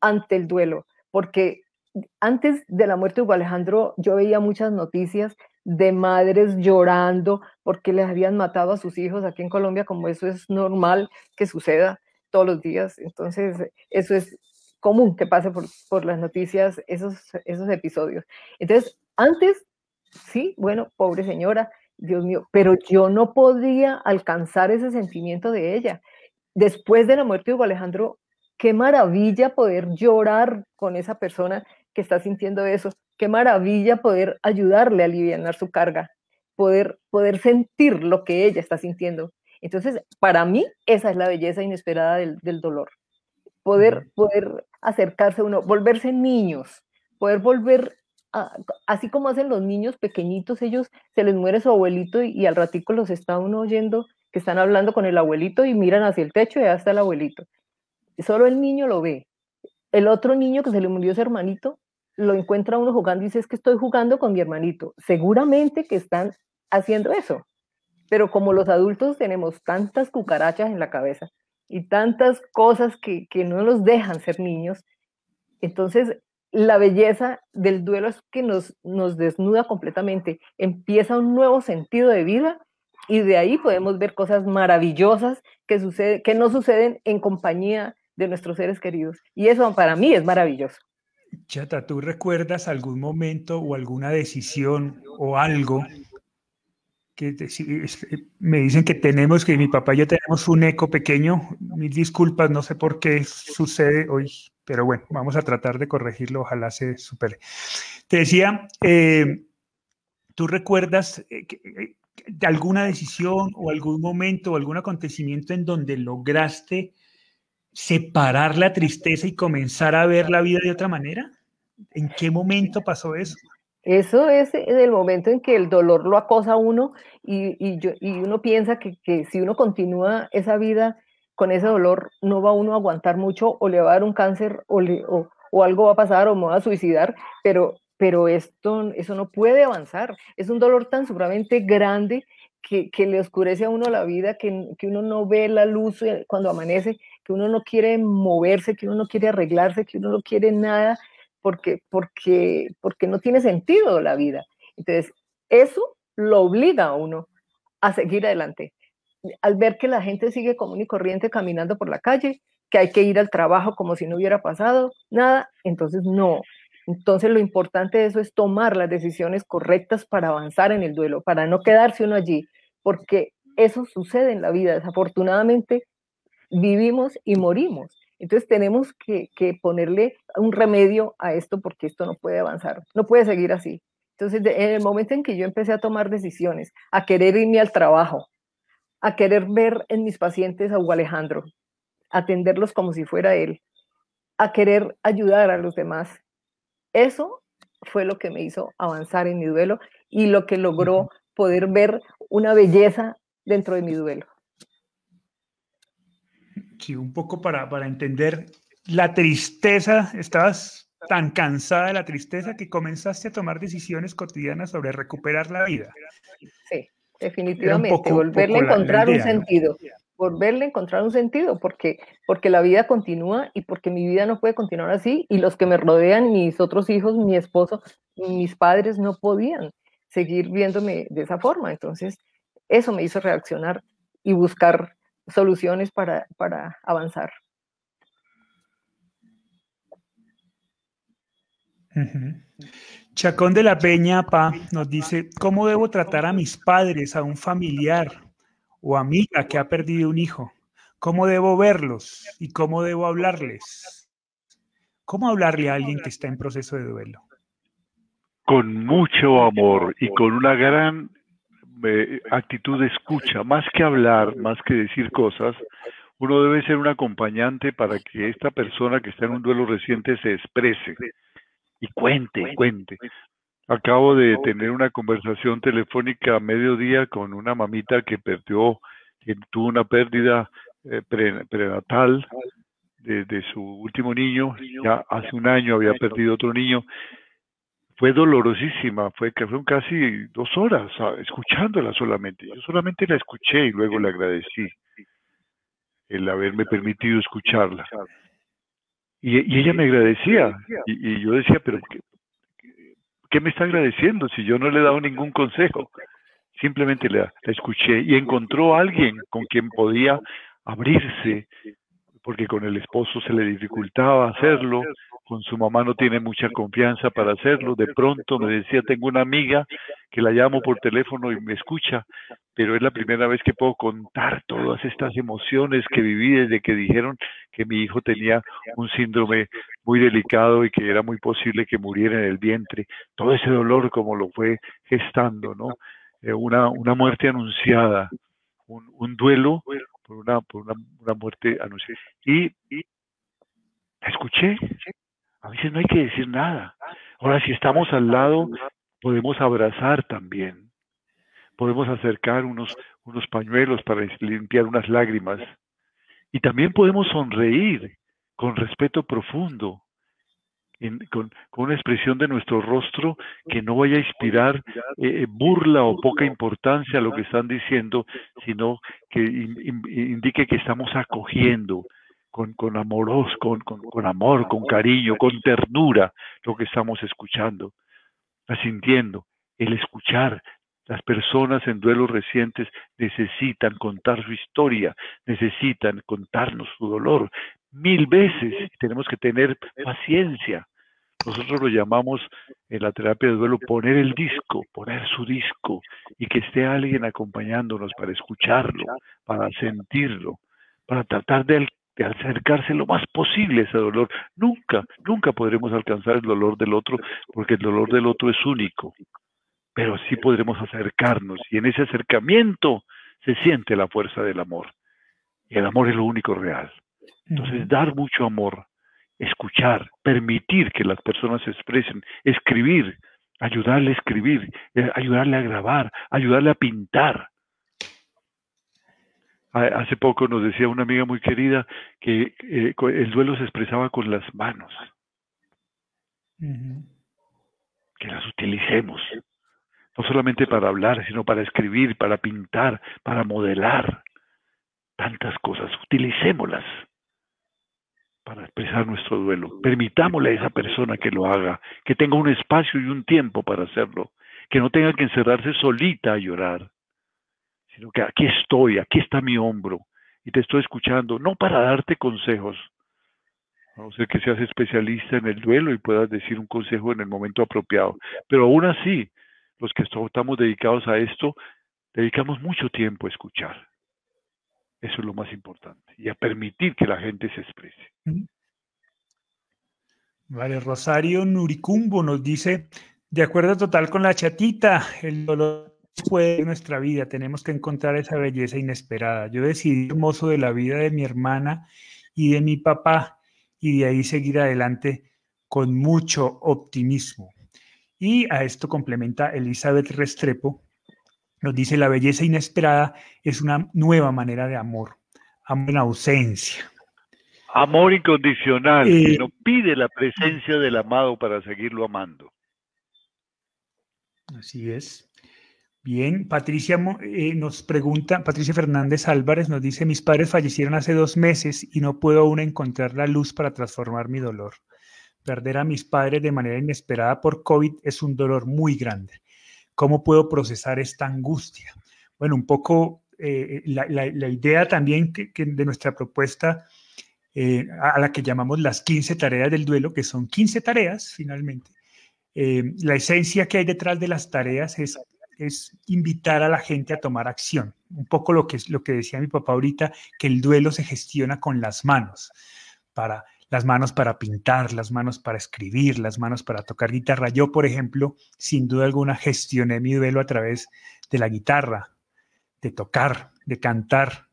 ante el duelo, porque antes de la muerte de Hugo Alejandro yo veía muchas noticias de madres llorando porque les habían matado a sus hijos aquí en Colombia, como eso es normal que suceda todos los días. Entonces, eso es común que pase por, por las noticias esos, esos episodios. Entonces, antes, sí, bueno, pobre señora, Dios mío, pero yo no podía alcanzar ese sentimiento de ella. Después de la muerte de Hugo Alejandro, qué maravilla poder llorar con esa persona que está sintiendo eso, qué maravilla poder ayudarle a aliviar su carga, poder, poder sentir lo que ella está sintiendo. Entonces, para mí, esa es la belleza inesperada del, dolor. Poder, poder acercarse a uno, volverse niños, poder volver, así como hacen los niños pequeñitos, ellos se les muere su abuelito y, al ratico los está uno oyendo que están hablando con el abuelito y miran hacia el techo y ya está el abuelito. Solo el niño lo ve. El otro niño que se le murió su hermanito, lo encuentra uno jugando y dice, es que estoy jugando con mi hermanito. Seguramente que están haciendo eso. Pero como los adultos tenemos tantas cucarachas en la cabeza y tantas cosas que, que no nos dejan ser niños, entonces la belleza del duelo es que nos, nos desnuda completamente, empieza un nuevo sentido de vida y de ahí podemos ver cosas maravillosas que, sucede, que no suceden en compañía de nuestros seres queridos. Y eso para mí es maravilloso.
Chata, ¿tú recuerdas algún momento o alguna decisión o algo que me dicen que tenemos, que mi papá y yo tenemos un eco pequeño? Mil disculpas, no sé por qué sucede hoy, pero bueno, vamos a tratar de corregirlo, ojalá se supere. Te decía, eh, ¿tú recuerdas eh, eh, alguna decisión o algún momento o algún acontecimiento en donde lograste separar la tristeza y comenzar a ver la vida de otra manera? ¿En qué momento pasó eso?
Eso es el momento en que el dolor lo acosa a uno y, y, uno piensa que, si uno continúa esa vida con ese dolor, no va uno a aguantar mucho o le va a dar un cáncer o, o, algo va a pasar o me va a suicidar, pero, pero esto, eso no puede avanzar. Es un dolor tan sumamente grande que, que, le oscurece a uno la vida, que, que, uno no ve la luz eh, cuando amanece, que uno no quiere moverse, que uno no quiere arreglarse, que uno no quiere nada, porque, porque, porque no tiene sentido la vida. Entonces, eso lo obliga a uno a seguir adelante. Al ver que la gente sigue común y corriente caminando por la calle, que hay que ir al trabajo como si no hubiera pasado nada, entonces no. Entonces lo importante de eso es tomar las decisiones correctas para avanzar en el duelo, para no quedarse uno allí, porque eso sucede en la vida. Desafortunadamente vivimos y morimos. Entonces tenemos que, ponerle un remedio a esto porque esto no puede avanzar, no puede seguir así. Entonces, en el momento en que yo empecé a tomar decisiones, a querer irme al trabajo, a querer ver en mis pacientes a Hugo Alejandro, atenderlos como si fuera él, a querer ayudar a los demás, eso fue lo que me hizo avanzar en mi duelo y lo que logró poder ver una belleza dentro de mi duelo.
Sí, un poco para, para entender la tristeza, estabas tan cansada de la tristeza que comenzaste a tomar decisiones cotidianas sobre recuperar la vida.
Sí, definitivamente, volverle a encontrar un sentido, volverle a encontrar un sentido, porque, porque la vida continúa y porque mi vida no puede continuar así y los que me rodean, mis otros hijos, mi esposo, mis padres no podían seguir viéndome de esa forma. Entonces, eso me hizo reaccionar y buscar soluciones para, para avanzar.
Chacón de la Peña, Pa, nos dice, ¿cómo debo tratar a mis padres, a un familiar o amiga que ha perdido un hijo? ¿Cómo debo verlos y cómo debo hablarles? ¿Cómo hablarle a alguien que está en proceso de duelo?
Con mucho amor y con una gran actitud de escucha, más que hablar, más que decir cosas, uno debe ser un acompañante para que esta persona que está en un duelo reciente se exprese y cuente, cuente. Acabo de tener una conversación telefónica a mediodía con una mamita que perdió, que tuvo una pérdida eh, prenatal de, su último niño, ya hace un año había perdido otro niño. Fue dolorosísima, fue que fueron casi dos horas escuchándola solamente. Yo solamente la escuché y luego le agradecí el haberme permitido escucharla. Y, ella me agradecía y, yo decía, pero ¿qué, me está agradeciendo si yo no le he dado ningún consejo? Simplemente la, la escuché y encontró a alguien con quien podía abrirse, porque con el esposo se le dificultaba hacerlo, con su mamá no tiene mucha confianza para hacerlo. De pronto me decía, tengo una amiga que la llamo por teléfono y me escucha, pero es la primera vez que puedo contar todas estas emociones que viví desde que dijeron que mi hijo tenía un síndrome muy delicado y que era muy posible que muriera en el vientre. Todo ese dolor como lo fue gestando, ¿no? Eh, una, una muerte anunciada, un, un duelo por una, por una, una muerte anunciada. Y, y escuché. A veces no hay que decir nada. Ahora, si estamos al lado, podemos abrazar también. Podemos acercar unos, unos pañuelos para limpiar unas lágrimas. Y también podemos sonreír con respeto profundo con, una expresión de nuestro rostro que no vaya a inspirar eh, eh, burla o poca importancia a lo que están diciendo, sino que indique que estamos acogiendo con, con, amoros, con, amor, con cariño, con ternura lo que estamos escuchando, asintiendo, el escuchar. Las personas en duelos recientes necesitan contar su historia, necesitan contarnos su dolor, mil veces. Tenemos que tener paciencia. Nosotros lo llamamos en la terapia de duelo poner el disco, poner su disco y que esté alguien acompañándonos para escucharlo, para sentirlo, para tratar de, acercarse lo más posible a ese dolor. Nunca, nunca podremos alcanzar el dolor del otro porque el dolor del otro es único, pero sí podremos acercarnos y en ese acercamiento se siente la fuerza del amor. Y el amor es lo único real. Entonces, dar mucho amor, escuchar, permitir que las personas se expresen, escribir, ayudarle a escribir, eh, ayudarle a grabar, ayudarle a pintar. Hace poco nos decía una amiga muy querida que eh, el duelo se expresaba con las manos. Que las utilicemos, no solamente para hablar, sino para escribir, para pintar, para modelar. Tantas cosas, utilicémoslas para expresar nuestro duelo. Permitámosle a esa persona que lo haga, que tenga un espacio y un tiempo para hacerlo, que no tenga que encerrarse solita a llorar, sino que aquí estoy, aquí está mi hombro y te estoy escuchando, no para darte consejos, a no ser que seas especialista en el duelo y puedas decir un consejo en el momento apropiado, pero aún así, los que estamos dedicados a esto, dedicamos mucho tiempo a escuchar. Eso es lo más importante. Y a permitir que la gente se exprese.
Vale, Rosario Nuricumbo nos dice, de acuerdo total con la chatita, el dolor fue de nuestra vida, tenemos que encontrar esa belleza inesperada. Yo decidí hermoso de la vida de mi hermana y de mi papá y de ahí seguir adelante con mucho optimismo. Y a esto complementa Elizabeth Restrepo, nos dice, la belleza inesperada es una nueva manera de amor, amor en ausencia.
Amor incondicional, que eh, no pide la presencia del amado para seguirlo amando.
Así es. Bien, Patricia eh, nos pregunta, Patricia Fernández Álvarez nos dice, mis padres fallecieron hace dos meses y no puedo aún encontrar la luz para transformar mi dolor. Perder a mis padres de manera inesperada por COVID es un dolor muy grande. ¿Cómo puedo procesar esta angustia? Bueno, un poco eh, la, idea también que, de nuestra propuesta eh, a la que llamamos las 15 tareas del duelo, que son 15 tareas finalmente. Eh, la esencia que hay detrás de las tareas es, es invitar a la gente a tomar acción. Un poco lo que, lo que decía mi papá ahorita, que el duelo se gestiona con las manos, para las manos para pintar, las manos para escribir, las manos para tocar guitarra. Yo, por ejemplo, sin duda alguna gestioné mi duelo a través de la guitarra, de tocar, de cantar,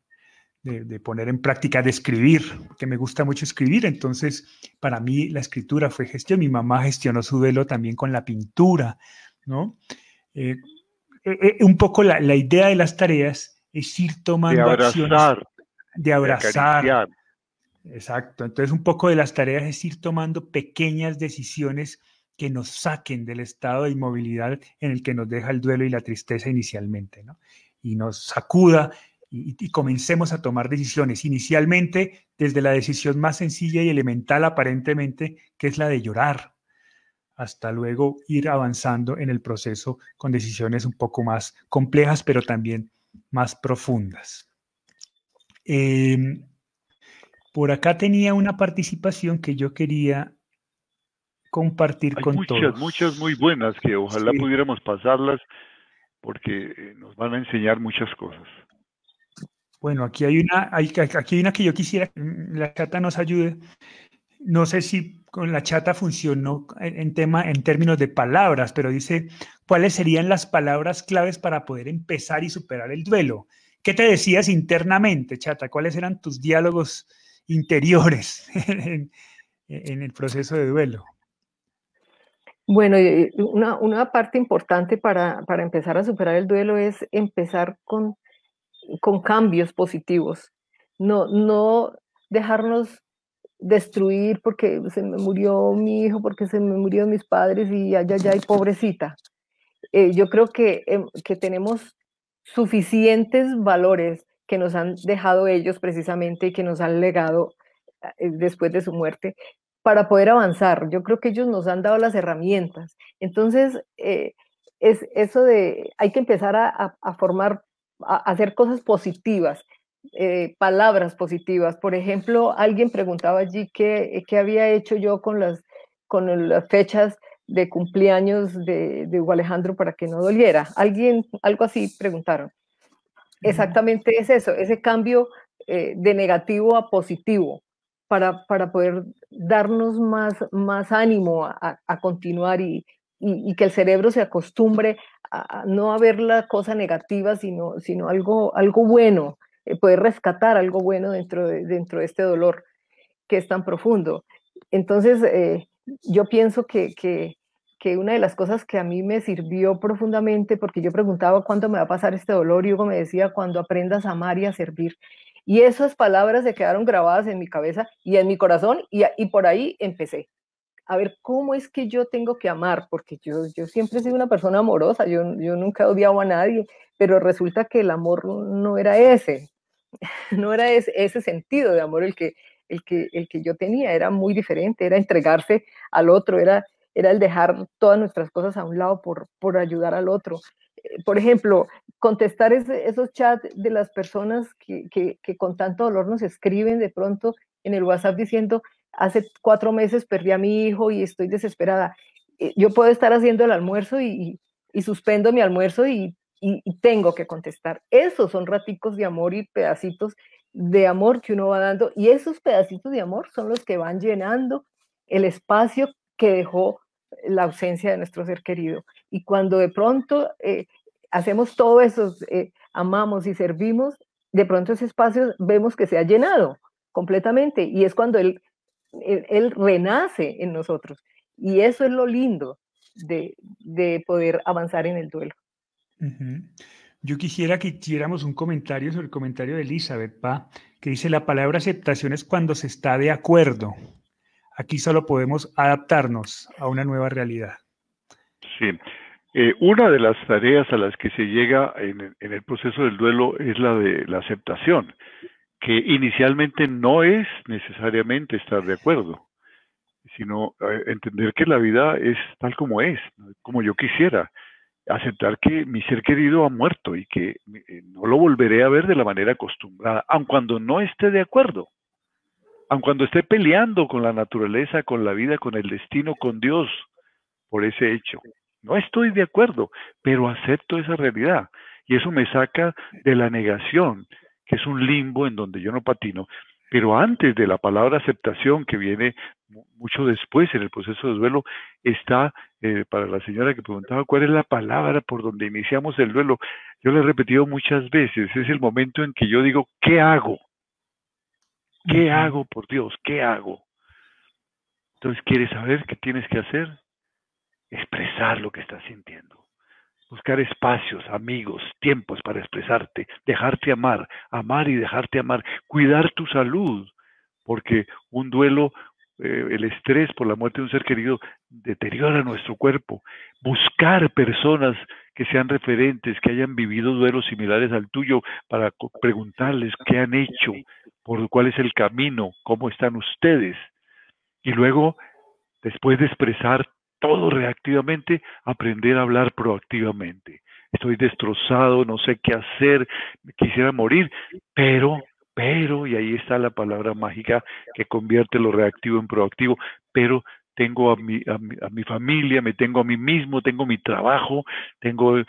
de, poner en práctica, de escribir, que me gusta mucho escribir. Entonces, para mí la escritura fue gestión. Mi mamá gestionó su duelo también con la pintura, ¿no? Eh, eh, eh, un poco la, idea de las tareas es ir tomando
de abrazar,
de abrazar. Exacto. Entonces, un poco de las tareas es ir tomando pequeñas decisiones que nos saquen del estado de inmovilidad en el que nos deja el duelo y la tristeza inicialmente, ¿no? Y nos sacuda y, comencemos a tomar decisiones. Inicialmente, desde la decisión más sencilla y elemental aparentemente, que es la de llorar, hasta luego ir avanzando en el proceso con decisiones un poco más complejas, pero también más profundas. Em, por acá tenía una participación que yo quería compartir con
muchas,
todos.
Muchas muy buenas que ojalá pudiéramos pasarlas porque eh, nos van a enseñar muchas cosas.
Bueno, aquí hay una, aquí hay una que yo quisiera que la chata nos ayude. No sé si con la chata funcionó en, tema, en términos de palabras, pero dice, ¿cuáles serían las palabras claves para poder empezar y superar el duelo? ¿Qué te decías internamente, chata? ¿Cuáles eran tus diálogos interiores *laughs* en, el proceso de duelo?
Bueno, una, una parte importante para, para, empezar a superar el duelo es empezar con con cambios positivos, no, no dejarnos destruir porque se me murió mi hijo, porque se me murió mis padres y allá, allá, y pobrecita. Eh, yo creo que, em, que tenemos suficientes valores que nos han dejado ellos precisamente y que nos han legado eh, después de su muerte para poder avanzar. Yo creo que ellos nos han dado las herramientas. Entonces, eh, es eso de, hay que empezar a, a formar hacer cosas positivas, eh, palabras positivas. Por ejemplo, alguien preguntaba allí qué, qué había hecho yo con las, con las fechas de cumpleaños de, de Hugo Alejandro para que no doliera. Alguien, algo así preguntaron. Exactamente es eso, ese cambio eh, de negativo a positivo para, para poder darnos más, más ánimo a, a continuar y, y, que el cerebro se acostumbre a, no a ver la cosa negativa, sino, sino algo, algo bueno, eh, poder rescatar algo bueno dentro de, dentro de este dolor que es tan profundo. Entonces, eh, yo pienso que, que, que, una de las cosas que a mí me sirvió profundamente, porque yo preguntaba cuándo me va a pasar este dolor, y Hugo me decía, cuando aprendas a amar y a servir. Y esas palabras se quedaron grabadas en mi cabeza y en mi corazón, y, por ahí empecé. A ver cómo es que yo tengo que amar, porque yo, yo siempre he sido una persona amorosa, yo, yo nunca he odiado a nadie, pero resulta que el amor no era ese, *laughs* no era ese, ese sentido de amor el que, el, que, el que yo tenía, era muy diferente, era entregarse al otro, era, era el dejar todas nuestras cosas a un lado por, por ayudar al otro. Eh, por ejemplo, contestar esos chats de las personas que, que, con tanto dolor nos escriben de pronto en el WhatsApp diciendo, hace cuatro meses perdí a mi hijo y estoy desesperada. Eh, yo puedo estar haciendo el almuerzo y, suspendo mi almuerzo y, tengo que contestar. Esos son raticos de amor y pedacitos de amor que uno va dando y esos pedacitos de amor son los que van llenando el espacio que dejó la ausencia de nuestro ser querido. Y cuando de pronto eh, hacemos todo eso, eh, amamos y servimos, de pronto ese espacio vemos que se ha llenado completamente y es cuando él él, renace en nosotros. Y eso es lo lindo de, poder avanzar en el duelo.
Yo quisiera que hiciéramos un comentario sobre el comentario de Elizabeth, Pa, que dice la palabra aceptación es cuando se está de acuerdo. Aquí solo podemos adaptarnos a una nueva realidad.
Sí. Eh, una de las tareas a las que se llega en, el proceso del duelo es la de la aceptación que inicialmente no es necesariamente estar de acuerdo, sino eh, entender que la vida es tal como es, como yo quisiera, aceptar que mi ser querido ha muerto y que eh, no lo volveré a ver de la manera acostumbrada, aun cuando no esté de acuerdo, aun cuando esté peleando con la naturaleza, con la vida, con el destino, con Dios, por ese hecho. No estoy de acuerdo, pero acepto esa realidad y eso me saca de la negación, que es un limbo en donde yo no patino, pero antes de la palabra aceptación, que viene mucho después en el proceso de duelo, está, eh, para la señora que preguntaba cuál es la palabra por donde iniciamos el duelo, yo le he repetido muchas veces, es el momento en que yo digo, ¿qué hago? ¿Qué hago, por Dios? ¿Qué hago? Entonces, ¿quieres saber qué tienes que hacer? Expresar lo que estás sintiendo. Buscar espacios, amigos, tiempos para expresarte, dejarte amar, amar y dejarte amar, cuidar tu salud, porque un duelo, eh, el estrés por la muerte de un ser querido deteriora nuestro cuerpo. Buscar personas que sean referentes, que hayan vivido duelos similares al tuyo, para preguntarles qué han hecho, por cuál es el camino, cómo están ustedes. Y luego, después de expresar todo reactivamente, aprender a hablar proactivamente. Estoy destrozado, no sé qué hacer, quisiera morir, pero, pero, y ahí está la palabra mágica que convierte lo reactivo en proactivo, pero tengo a mi, a mi, familia, me tengo a mí mismo, tengo mi trabajo, tengo,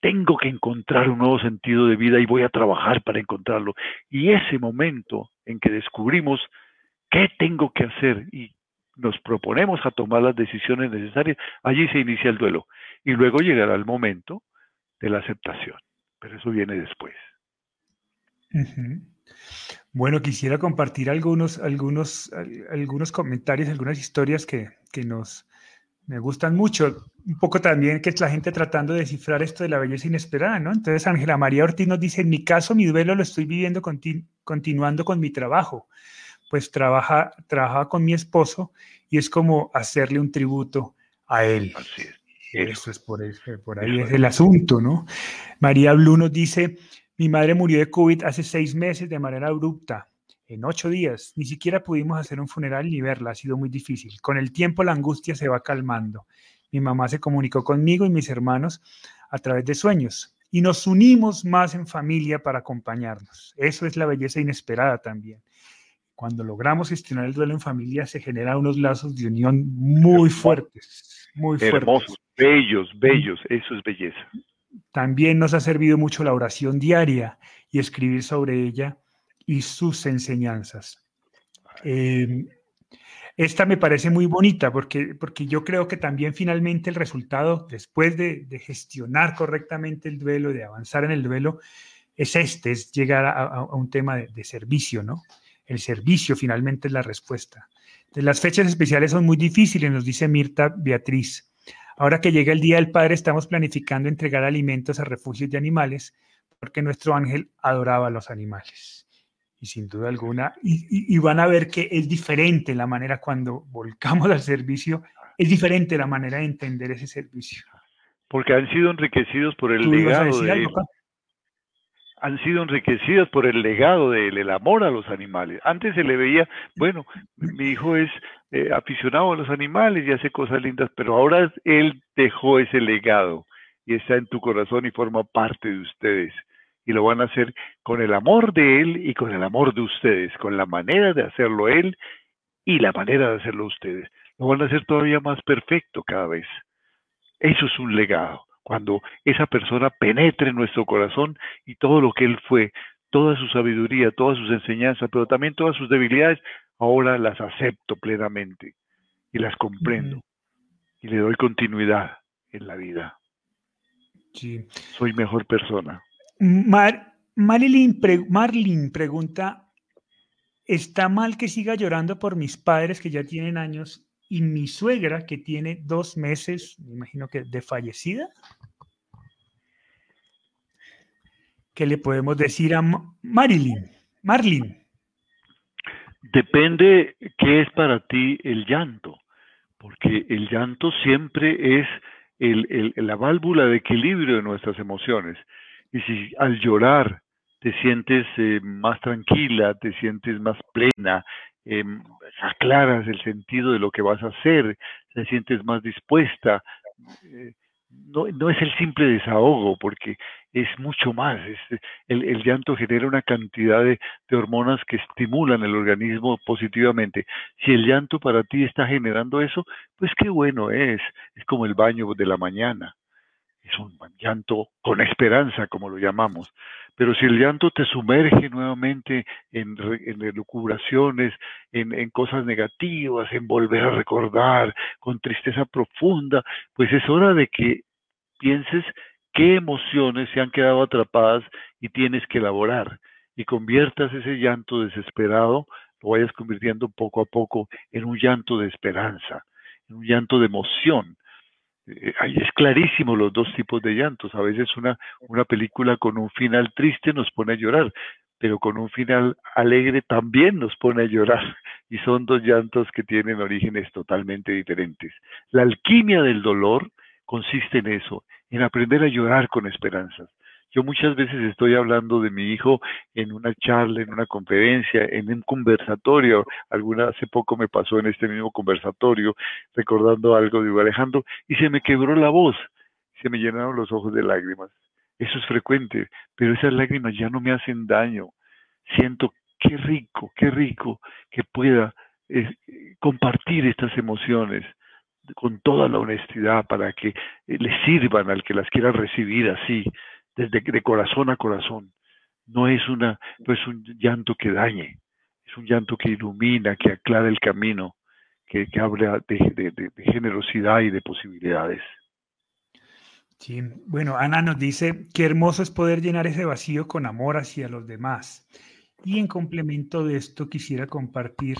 tengo que encontrar un nuevo sentido de vida y voy a trabajar para encontrarlo. Y ese momento en que descubrimos qué tengo que hacer y nos proponemos a tomar las decisiones necesarias, allí se inicia el duelo. Y luego llegará el momento de la aceptación, pero eso viene después.
Bueno, quisiera compartir algunos, algunos, algunos comentarios, algunas historias que, que, nos me gustan mucho. Un poco también que es la gente tratando de descifrar esto de la belleza inesperada, ¿no? Entonces Ángela María Ortiz nos dice, en mi caso mi duelo lo estoy viviendo continuando con mi trabajo, pues trabaja, trabajaba con mi esposo y es como hacerle un tributo a él. Así es. Eso es por, por ahí es el asunto, ¿no? María Blue nos dice, mi madre murió de COVID hace seis meses de manera abrupta, en ocho días. Ni siquiera pudimos hacer un funeral ni verla, ha sido muy difícil. Con el tiempo la angustia se va calmando. Mi mamá se comunicó conmigo y mis hermanos a través de sueños y nos unimos más en familia para acompañarnos. Eso es la belleza inesperada también. Cuando logramos gestionar el duelo en familia se generan unos lazos de unión muy fuertes, muy
Hermosos, bellos, bellos, eso es belleza.
También nos ha servido mucho la oración diaria y escribir sobre ella y sus enseñanzas. Em, esta me parece muy bonita porque, porque yo creo que también finalmente el resultado, después de, gestionar correctamente el duelo, de avanzar en el duelo, es este, es llegar a, un tema de, servicio, ¿no? El servicio finalmente es la respuesta. Las fechas especiales son muy difíciles, nos dice Mirta Beatriz. Ahora que llega el Día del Padre, estamos planificando entregar alimentos a refugios de animales porque nuestro ángel adoraba a los animales. Y sin duda alguna, y, van a ver que es diferente la manera cuando volcamos al servicio, es diferente la manera de entender ese servicio.
Porque han sido enriquecidos por el legado de han sido enriquecidos por el legado del el amor a los animales. Antes se le veía, bueno, mi hijo es eh, aficionado a los animales y hace cosas lindas, pero ahora él dejó ese legado y está en tu corazón y forma parte de ustedes. Y lo van a hacer con el amor de él y con el amor de ustedes, con la manera de hacerlo él y la manera de hacerlo ustedes. Lo van a hacer todavía más perfecto cada vez. Eso es un legado cuando esa persona penetre en nuestro corazón y todo lo que Él fue, toda su sabiduría, todas sus enseñanzas, pero también todas sus debilidades, ahora las acepto plenamente y las comprendo y le doy continuidad en la vida. Sí. Soy mejor persona.
Marilyn, Marlin pregunta, ¿está mal que siga llorando por mis padres que ya tienen años y mi suegra que tiene dos meses, me imagino que de fallecida. ¿Qué le podemos decir a Marilyn? Marlin.
Depende qué es para ti el llanto, porque el llanto siempre es la válvula de equilibrio de nuestras emociones. Y si al llorar te sientes eh, más tranquila, te sientes más plena, eh, aclaras el sentido de lo que vas a hacer, te sientes más dispuesta. Eh, no, no, es el simple desahogo, porque es mucho más. el, el, llanto genera una cantidad de, de, hormonas que estimulan el organismo positivamente. Si el llanto para ti está generando eso, pues qué bueno es. Es como el baño de la mañana. Es un llanto con esperanza, como lo llamamos. Pero si el llanto te sumerge nuevamente en, en elucubraciones, en, en cosas negativas, en volver a recordar, con tristeza profunda, pues es hora de que pienses qué emociones se han quedado atrapadas y tienes que elaborar y conviertas ese llanto desesperado, lo vayas convirtiendo poco a poco en un llanto de esperanza, en un llanto de emoción. Eh, ahí es clarísimo los dos tipos de llantos. A veces una, una película con un final triste nos pone a llorar, pero con un final alegre también nos pone a llorar. Y son dos llantos que tienen orígenes totalmente diferentes. La alquimia del dolor consiste en eso, en aprender a llorar con esperanzas. Yo muchas veces estoy hablando de mi hijo en una charla, en una conferencia, en un conversatorio. Alguna hace poco me pasó en este mismo conversatorio, recordando algo de Alejandro, y se me quebró la voz, se me llenaron los ojos de lágrimas. Eso es frecuente, pero esas lágrimas ya no me hacen daño. Siento qué rico, qué rico que pueda eh, compartir estas emociones con toda la honestidad para que eh, le sirvan al que las quiera recibir así, desde de corazón a corazón. No es una, no es un llanto que dañe, es un llanto que ilumina, que aclara el camino, que, que habla de generosidad y de posibilidades.
Sí, bueno, Ana nos dice, qué hermoso es poder llenar ese vacío con amor hacia los demás. Y en complemento de esto quisiera compartir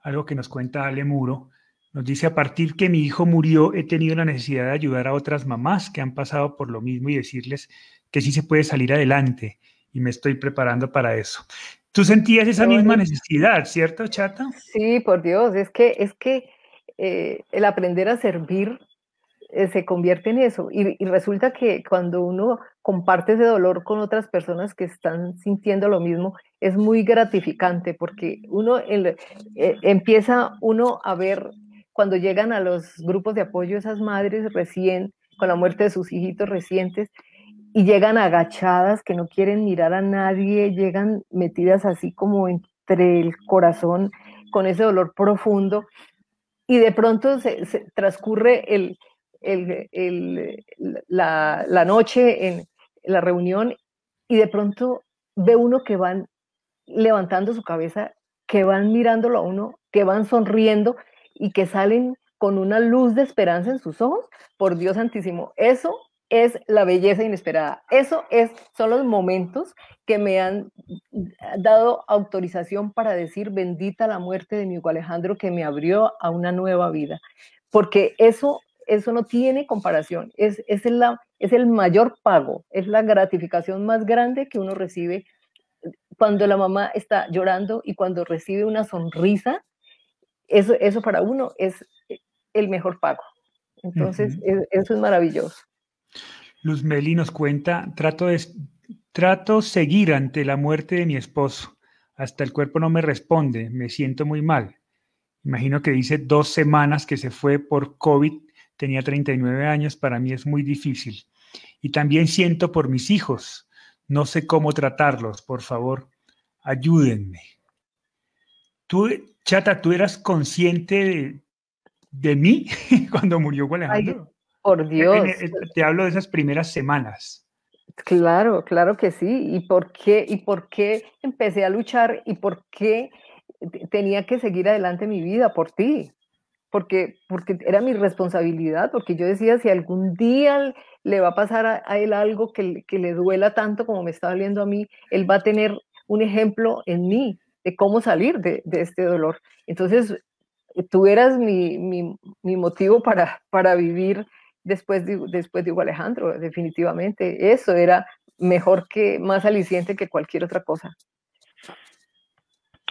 algo que nos cuenta Ale Muro. Nos dice, a partir que mi hijo murió, he tenido la necesidad de ayudar a otras mamás que han pasado por lo mismo y decirles que sí se puede salir adelante y me estoy preparando para eso. Tú sentías esa misma necesidad, ¿cierto, Chata?
Sí, por Dios, es que, es que eh, el aprender a servir eh, se convierte en eso. Y, resulta que cuando uno comparte ese dolor con otras personas que están sintiendo lo mismo, es muy gratificante porque uno eh, empieza uno a ver cuando llegan a los grupos de apoyo esas madres recién, con la muerte de sus hijitos recientes, y llegan agachadas, que no quieren mirar a nadie, llegan metidas así como entre el corazón, con ese dolor profundo, y de pronto se transcurre el, la, la, noche en la reunión y de pronto ve uno que van levantando su cabeza, que van mirándolo a uno, que van sonriendo y que salen con una luz de esperanza en sus ojos, por Dios santísimo, eso es la belleza inesperada. Eso es, son los momentos que me han dado autorización para decir bendita la muerte de mi Hugo Alejandro que me abrió a una nueva vida. Porque eso eso no tiene comparación. Es, es, es el mayor pago, es la gratificación más grande que uno recibe cuando la mamá está llorando y cuando recibe una sonrisa. Eso, eso para uno es el mejor pago. Entonces, eso es maravilloso.
Luz Meli nos cuenta, trato, de, trato seguir ante la muerte de mi esposo. Hasta el cuerpo no me responde, me siento muy mal. Imagino que dice dos semanas que se fue por COVID tenía 39 años, para mí es muy difícil. Y también siento por mis hijos, no sé cómo tratarlos, por favor, ayúdenme. Tú, Chata, ¿tú eras consciente de, mí *laughs* cuando murió Alejandro?
Por Dios.
Te hablo de esas primeras semanas.
Claro, claro que sí. ¿Y por qué, y por qué empecé a luchar y por qué tenía que seguir adelante mi vida por ti? porque, porque era mi responsabilidad, porque yo decía, si algún día le va a pasar a, él algo que, que, le duela tanto como me está doliendo a mí, él va a tener un ejemplo en mí de cómo salir de, de este dolor. Entonces, tú eras mi, mi, mi, motivo para, para vivir después de, después de Hugo Alejandro, definitivamente. Eso era mejor que, más aliciente que cualquier otra cosa.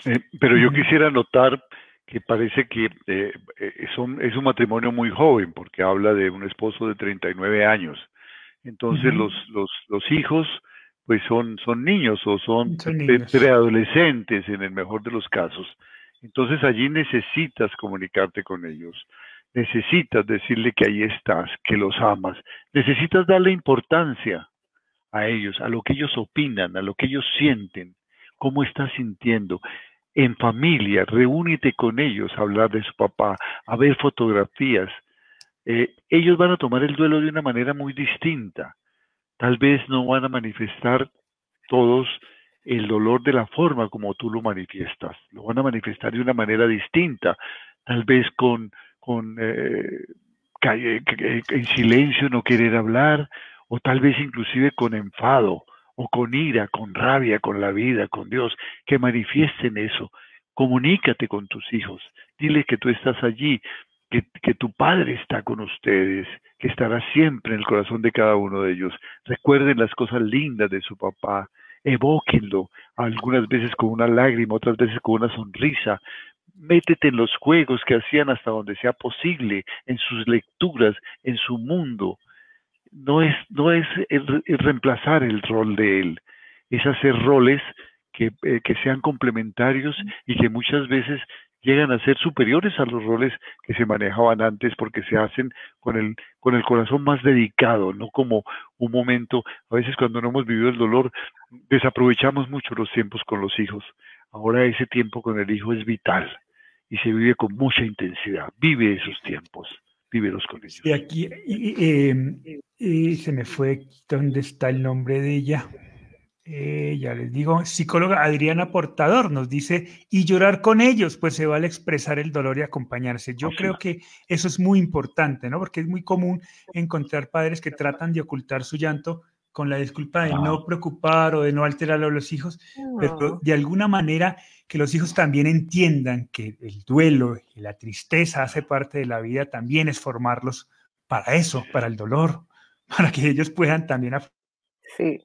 Eh, pero yo quisiera notar que parece que eh, es, un, es un matrimonio muy joven, porque habla de un esposo de 39 años. Entonces los, los, los hijos pues son, son niños o son, preadolescentes en el mejor de los casos. Entonces allí necesitas comunicarte con ellos, necesitas decirle que ahí estás, que los amas, necesitas darle importancia a ellos, a lo que ellos opinan, a lo que ellos sienten, cómo estás sintiendo en familia, reúnete con ellos a hablar de su papá, a ver fotografías. Eh, ellos van a tomar el duelo de una manera muy distinta. Tal vez no van a manifestar todos el dolor de la forma como tú lo manifiestas. Lo van a manifestar de una manera distinta. Tal vez con, con eh, en silencio, no querer hablar, o tal vez inclusive con enfado o con ira, con rabia, con la vida, con Dios, que manifiesten eso. comunícate con tus hijos, dile que tú estás allí, que, que, tu Padre está con ustedes, que estará siempre en el corazón de cada uno de ellos. Recuerden las cosas lindas de su papá, evóquenlo, algunas veces con una lágrima, otras veces con una sonrisa. Métete en los juegos que hacían hasta donde sea posible, en sus lecturas, en su mundo. No es, no es el, reemplazar el rol de él, es hacer roles que, eh, que sean complementarios y que muchas veces llegan a ser superiores a los roles que se manejaban antes porque se hacen con el, con el corazón más dedicado, no como un momento, a veces cuando no hemos vivido el dolor, desaprovechamos mucho los tiempos con los hijos. Ahora ese tiempo con el hijo es vital y se vive con mucha intensidad. Vive esos tiempos, vívelos con ellos.
Y aquí y se me fue, ¿dónde está el nombre de ella? Eh, ya les digo, psicóloga Adriana Portador nos dice, y llorar con ellos, pues se vale expresar el dolor y acompañarse. Yo creo que eso es muy importante, ¿no? Porque es muy común encontrar padres que tratan de ocultar su llanto con la disculpa de no preocupar o de no alterar a los hijos, pero de alguna manera que los hijos también entiendan que el duelo y la tristeza hace parte de la vida, también es formarlos para eso, para el dolor, *laughs* para que ellos puedan también sí.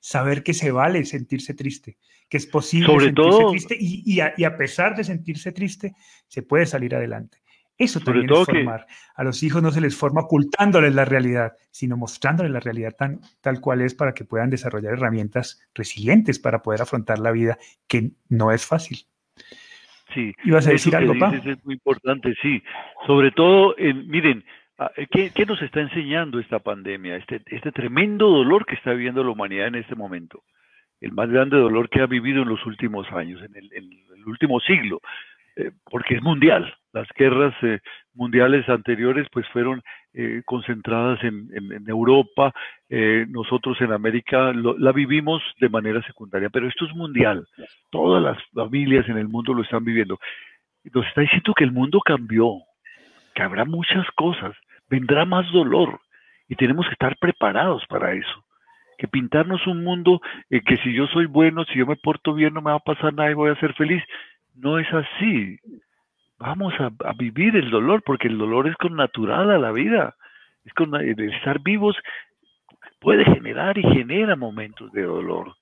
saber que se vale sentirse triste, que es posible sentirse triste y, a, pesar de sentirse triste, se puede salir adelante. Eso también es formar. A los hijos no se les forma ocultándoles la realidad, sino mostrándoles la realidad tan, tal cual es para que puedan desarrollar herramientas resilientes para poder afrontar la vida, que no es fácil.
Sí.
¿Ibas a decir algo,
Pa? Es muy importante, sí. Sobre todo, en, miren, Ah, eh, ¿Qué, nos está enseñando esta pandemia? Este, este tremendo dolor que está viviendo la humanidad en este momento. El más grande dolor que ha vivido en los últimos años, en el, último siglo, eh, porque es mundial. Las guerras eh, mundiales anteriores pues fueron concentradas en, Europa, nosotros en América la vivimos de manera secundaria, pero esto es mundial. Todas las familias en el mundo lo están viviendo. Nos está diciendo que el mundo cambió, que habrá muchas cosas vendrá más dolor y tenemos que estar preparados para eso. Que pintarnos un mundo eh, que si yo soy bueno, si yo me porto bien, no me va a pasar nada y voy a ser feliz. No es así. Vamos a, vivir el dolor porque el dolor es con natural a la vida. Es con el estar vivos puede generar y genera momentos de dolor.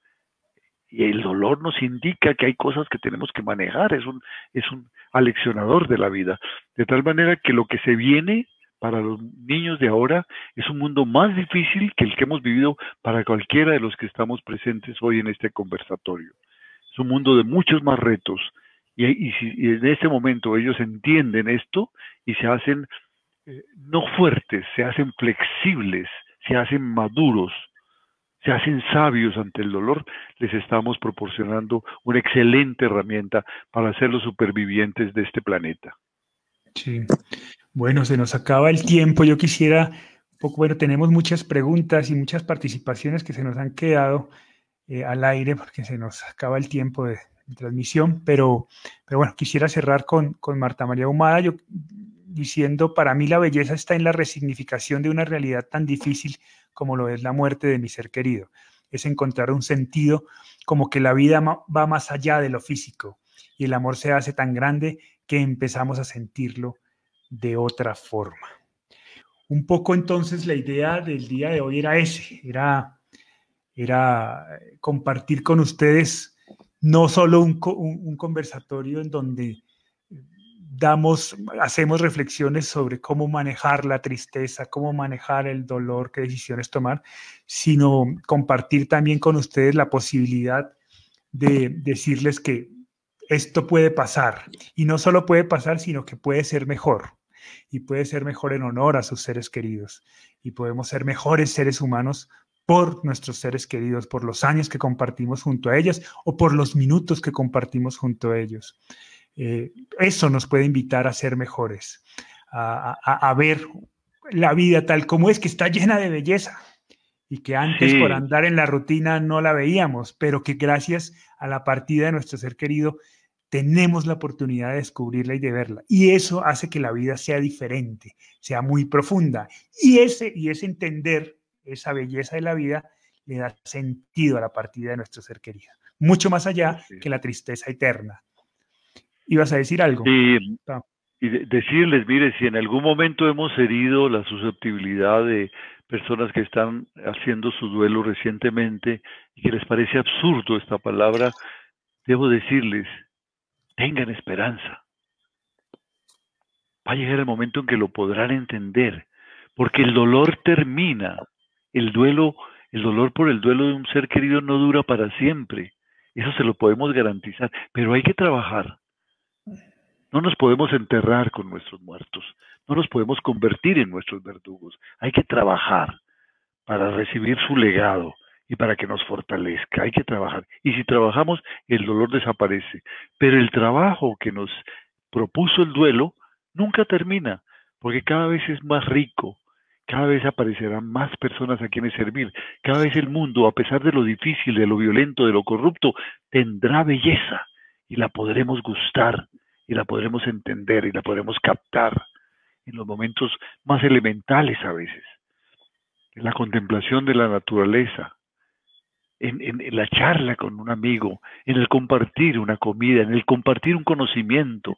Y el dolor nos indica que hay cosas que tenemos que manejar, es un, es un aleccionador de la vida. De tal manera que lo que se viene para los niños de ahora es un mundo más difícil que el que hemos vivido para cualquiera de los que estamos presentes hoy en este conversatorio. Es un mundo de muchos más retos y, si, en este momento ellos entienden esto y se hacen eh, no fuertes, se hacen flexibles, se hacen maduros, se hacen sabios ante el dolor, les estamos proporcionando una excelente herramienta para ser los supervivientes de este planeta.
Sí. Bueno, se nos acaba el tiempo. Yo quisiera, poco, bueno, tenemos muchas preguntas y muchas participaciones que se nos han quedado eh, al aire porque se nos acaba el tiempo de, transmisión, pero, pero bueno, quisiera cerrar con, con Marta María Humada, yo diciendo, para mí la belleza está en la resignificación de una realidad tan difícil como lo es la muerte de mi ser querido. Es encontrar un sentido como que la vida va más allá de lo físico y el amor se hace tan grande que empezamos a sentirlo de otra forma. Un poco entonces la idea del día de hoy era ese, era, era compartir con ustedes no solo un, conversatorio en donde damos, hacemos reflexiones sobre cómo manejar la tristeza, cómo manejar el dolor, qué decisiones tomar, sino compartir también con ustedes la posibilidad de decirles que esto puede pasar y no solo puede pasar, sino que puede ser mejor y puede ser mejor en honor a sus seres queridos. Y podemos ser mejores seres humanos por nuestros seres queridos, por los años que compartimos junto a ellos o por los minutos que compartimos junto a ellos. Eh, eso nos puede invitar a ser mejores, a, ver la vida tal como es, que está llena de belleza y que antes por andar en la rutina no la veíamos, pero que gracias a la partida de nuestro ser querido tenemos la oportunidad de descubrirla y de verla. Y eso hace que la vida sea diferente, sea muy profunda. Y ese, y ese entender esa belleza de la vida le da sentido a la partida de nuestro ser querido. Mucho más allá que la tristeza eterna. ibas a decir algo.
Sí, y decirles, mire, si en algún momento hemos herido la susceptibilidad de personas que están haciendo su duelo recientemente y que les parece absurdo esta palabra, debo decirles, tengan esperanza. Va a llegar el momento en que lo podrán entender, porque el dolor termina, el duelo, el dolor por el duelo de un ser querido no dura para siempre. Eso se lo podemos garantizar, pero hay que trabajar. No nos podemos enterrar con nuestros muertos, no nos podemos convertir en nuestros verdugos. Hay que trabajar para recibir su legado y para que nos fortalezca. Hay que trabajar. Y si trabajamos, el dolor desaparece. Pero el trabajo que nos propuso el duelo nunca termina, porque cada vez es más rico, cada vez aparecerán más personas a quienes servir, cada vez el mundo, a pesar de lo difícil, de lo violento, de lo corrupto, tendrá belleza y la podremos gustar y la podremos entender y la podremos captar en los momentos más elementales a veces, en la contemplación de la naturaleza, en, la charla con un amigo, en el compartir una comida, en el compartir un conocimiento,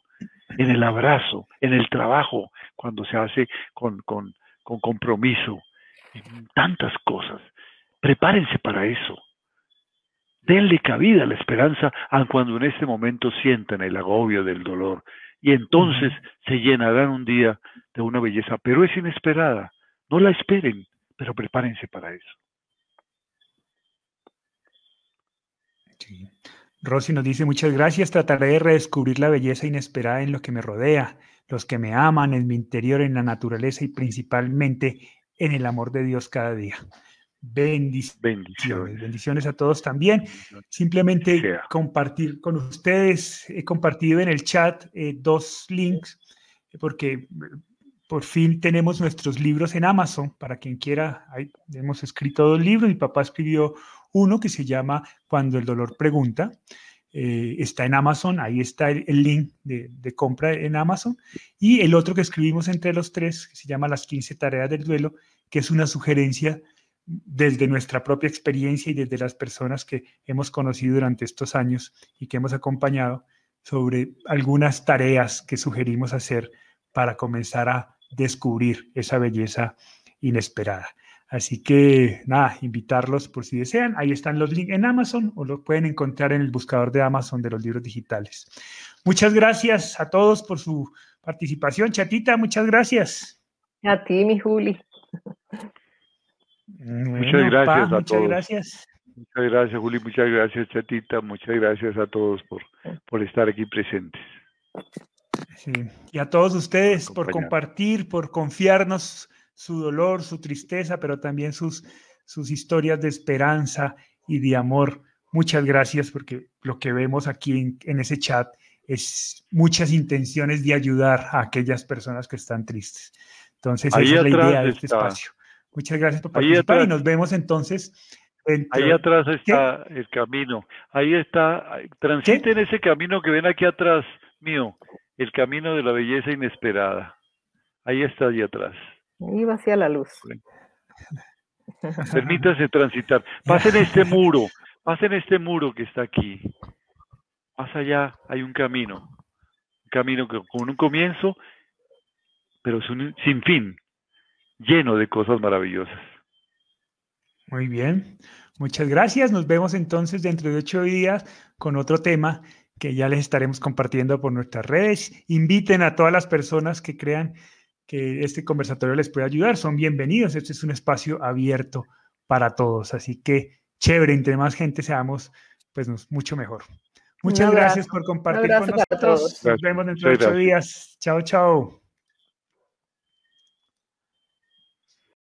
en el abrazo, en el trabajo, cuando se hace con, con compromiso, en tantas cosas. Prepárense para eso. Denle cabida a la esperanza aun cuando en este momento sientan el agobio del dolor. Y entonces se llenarán un día de una belleza, pero es inesperada. No la esperen, pero prepárense para eso.
Rosy nos dice muchas gracias, trataré de redescubrir la belleza inesperada en lo que me rodea, los que me aman, en mi interior, en la naturaleza y principalmente en el amor de Dios cada día. Bendiciones. Bendiciones, a todos también. Simplemente compartir con ustedes, he compartido en el chat eh, dos links porque por fin tenemos nuestros libros en Amazon. Para quien quiera, hemos escrito dos libros. Mi papá escribió uno que se llama Cuando el dolor pregunta. Eh, está en Amazon, ahí está el, link de, de, compra en Amazon. Y el otro que escribimos entre los tres, que se llama Las 15 tareas del duelo, que es una sugerencia desde nuestra propia experiencia y desde las personas que hemos conocido durante estos años y que hemos acompañado sobre algunas tareas que sugerimos hacer para comenzar a descubrir esa belleza inesperada. Así que nada, invitarlos por si desean. Ahí están los links en Amazon o lo pueden encontrar en el buscador de Amazon de los libros digitales. Muchas gracias a todos por su participación. Chatita, muchas gracias.
A ti, mi Juli.
muchas gracias a muchas todos. Gracias. Muchas gracias, Juli. Muchas gracias, Chatita. Muchas gracias a todos por, por estar aquí presentes.
Y a todos ustedes por compartir, por confiarnos su dolor, su tristeza, pero también sus, sus historias de esperanza y de amor. Muchas gracias porque lo que vemos aquí en, ese chat es muchas intenciones de ayudar a aquellas personas que están tristes. Entonces, esa es la idea de este espacio. Muchas gracias por participar y nos vemos entonces.
Ahí atrás está el camino. Ahí está. Transiten ese camino que ven aquí atrás mío, el camino de la belleza inesperada. Ahí está, ahí atrás.
Iba hacia la luz.
Permítase *laughs* transitar. Pasen este muro, pasen este muro que está aquí. Más allá hay un camino, un camino con un comienzo, pero sin fin, lleno de cosas maravillosas.
Muy bien, muchas gracias. Nos vemos entonces dentro de ocho días con otro tema que ya les estaremos compartiendo por nuestras redes. Inviten a todas las personas que crean que este conversatorio les puede ayudar, son bienvenidos. Este es un espacio abierto para todos. Así que chévere, entre más gente seamos, pues mucho mejor. Muchas gracias por compartir con nosotros. Nos vemos dentro de ocho días. Chao, chao.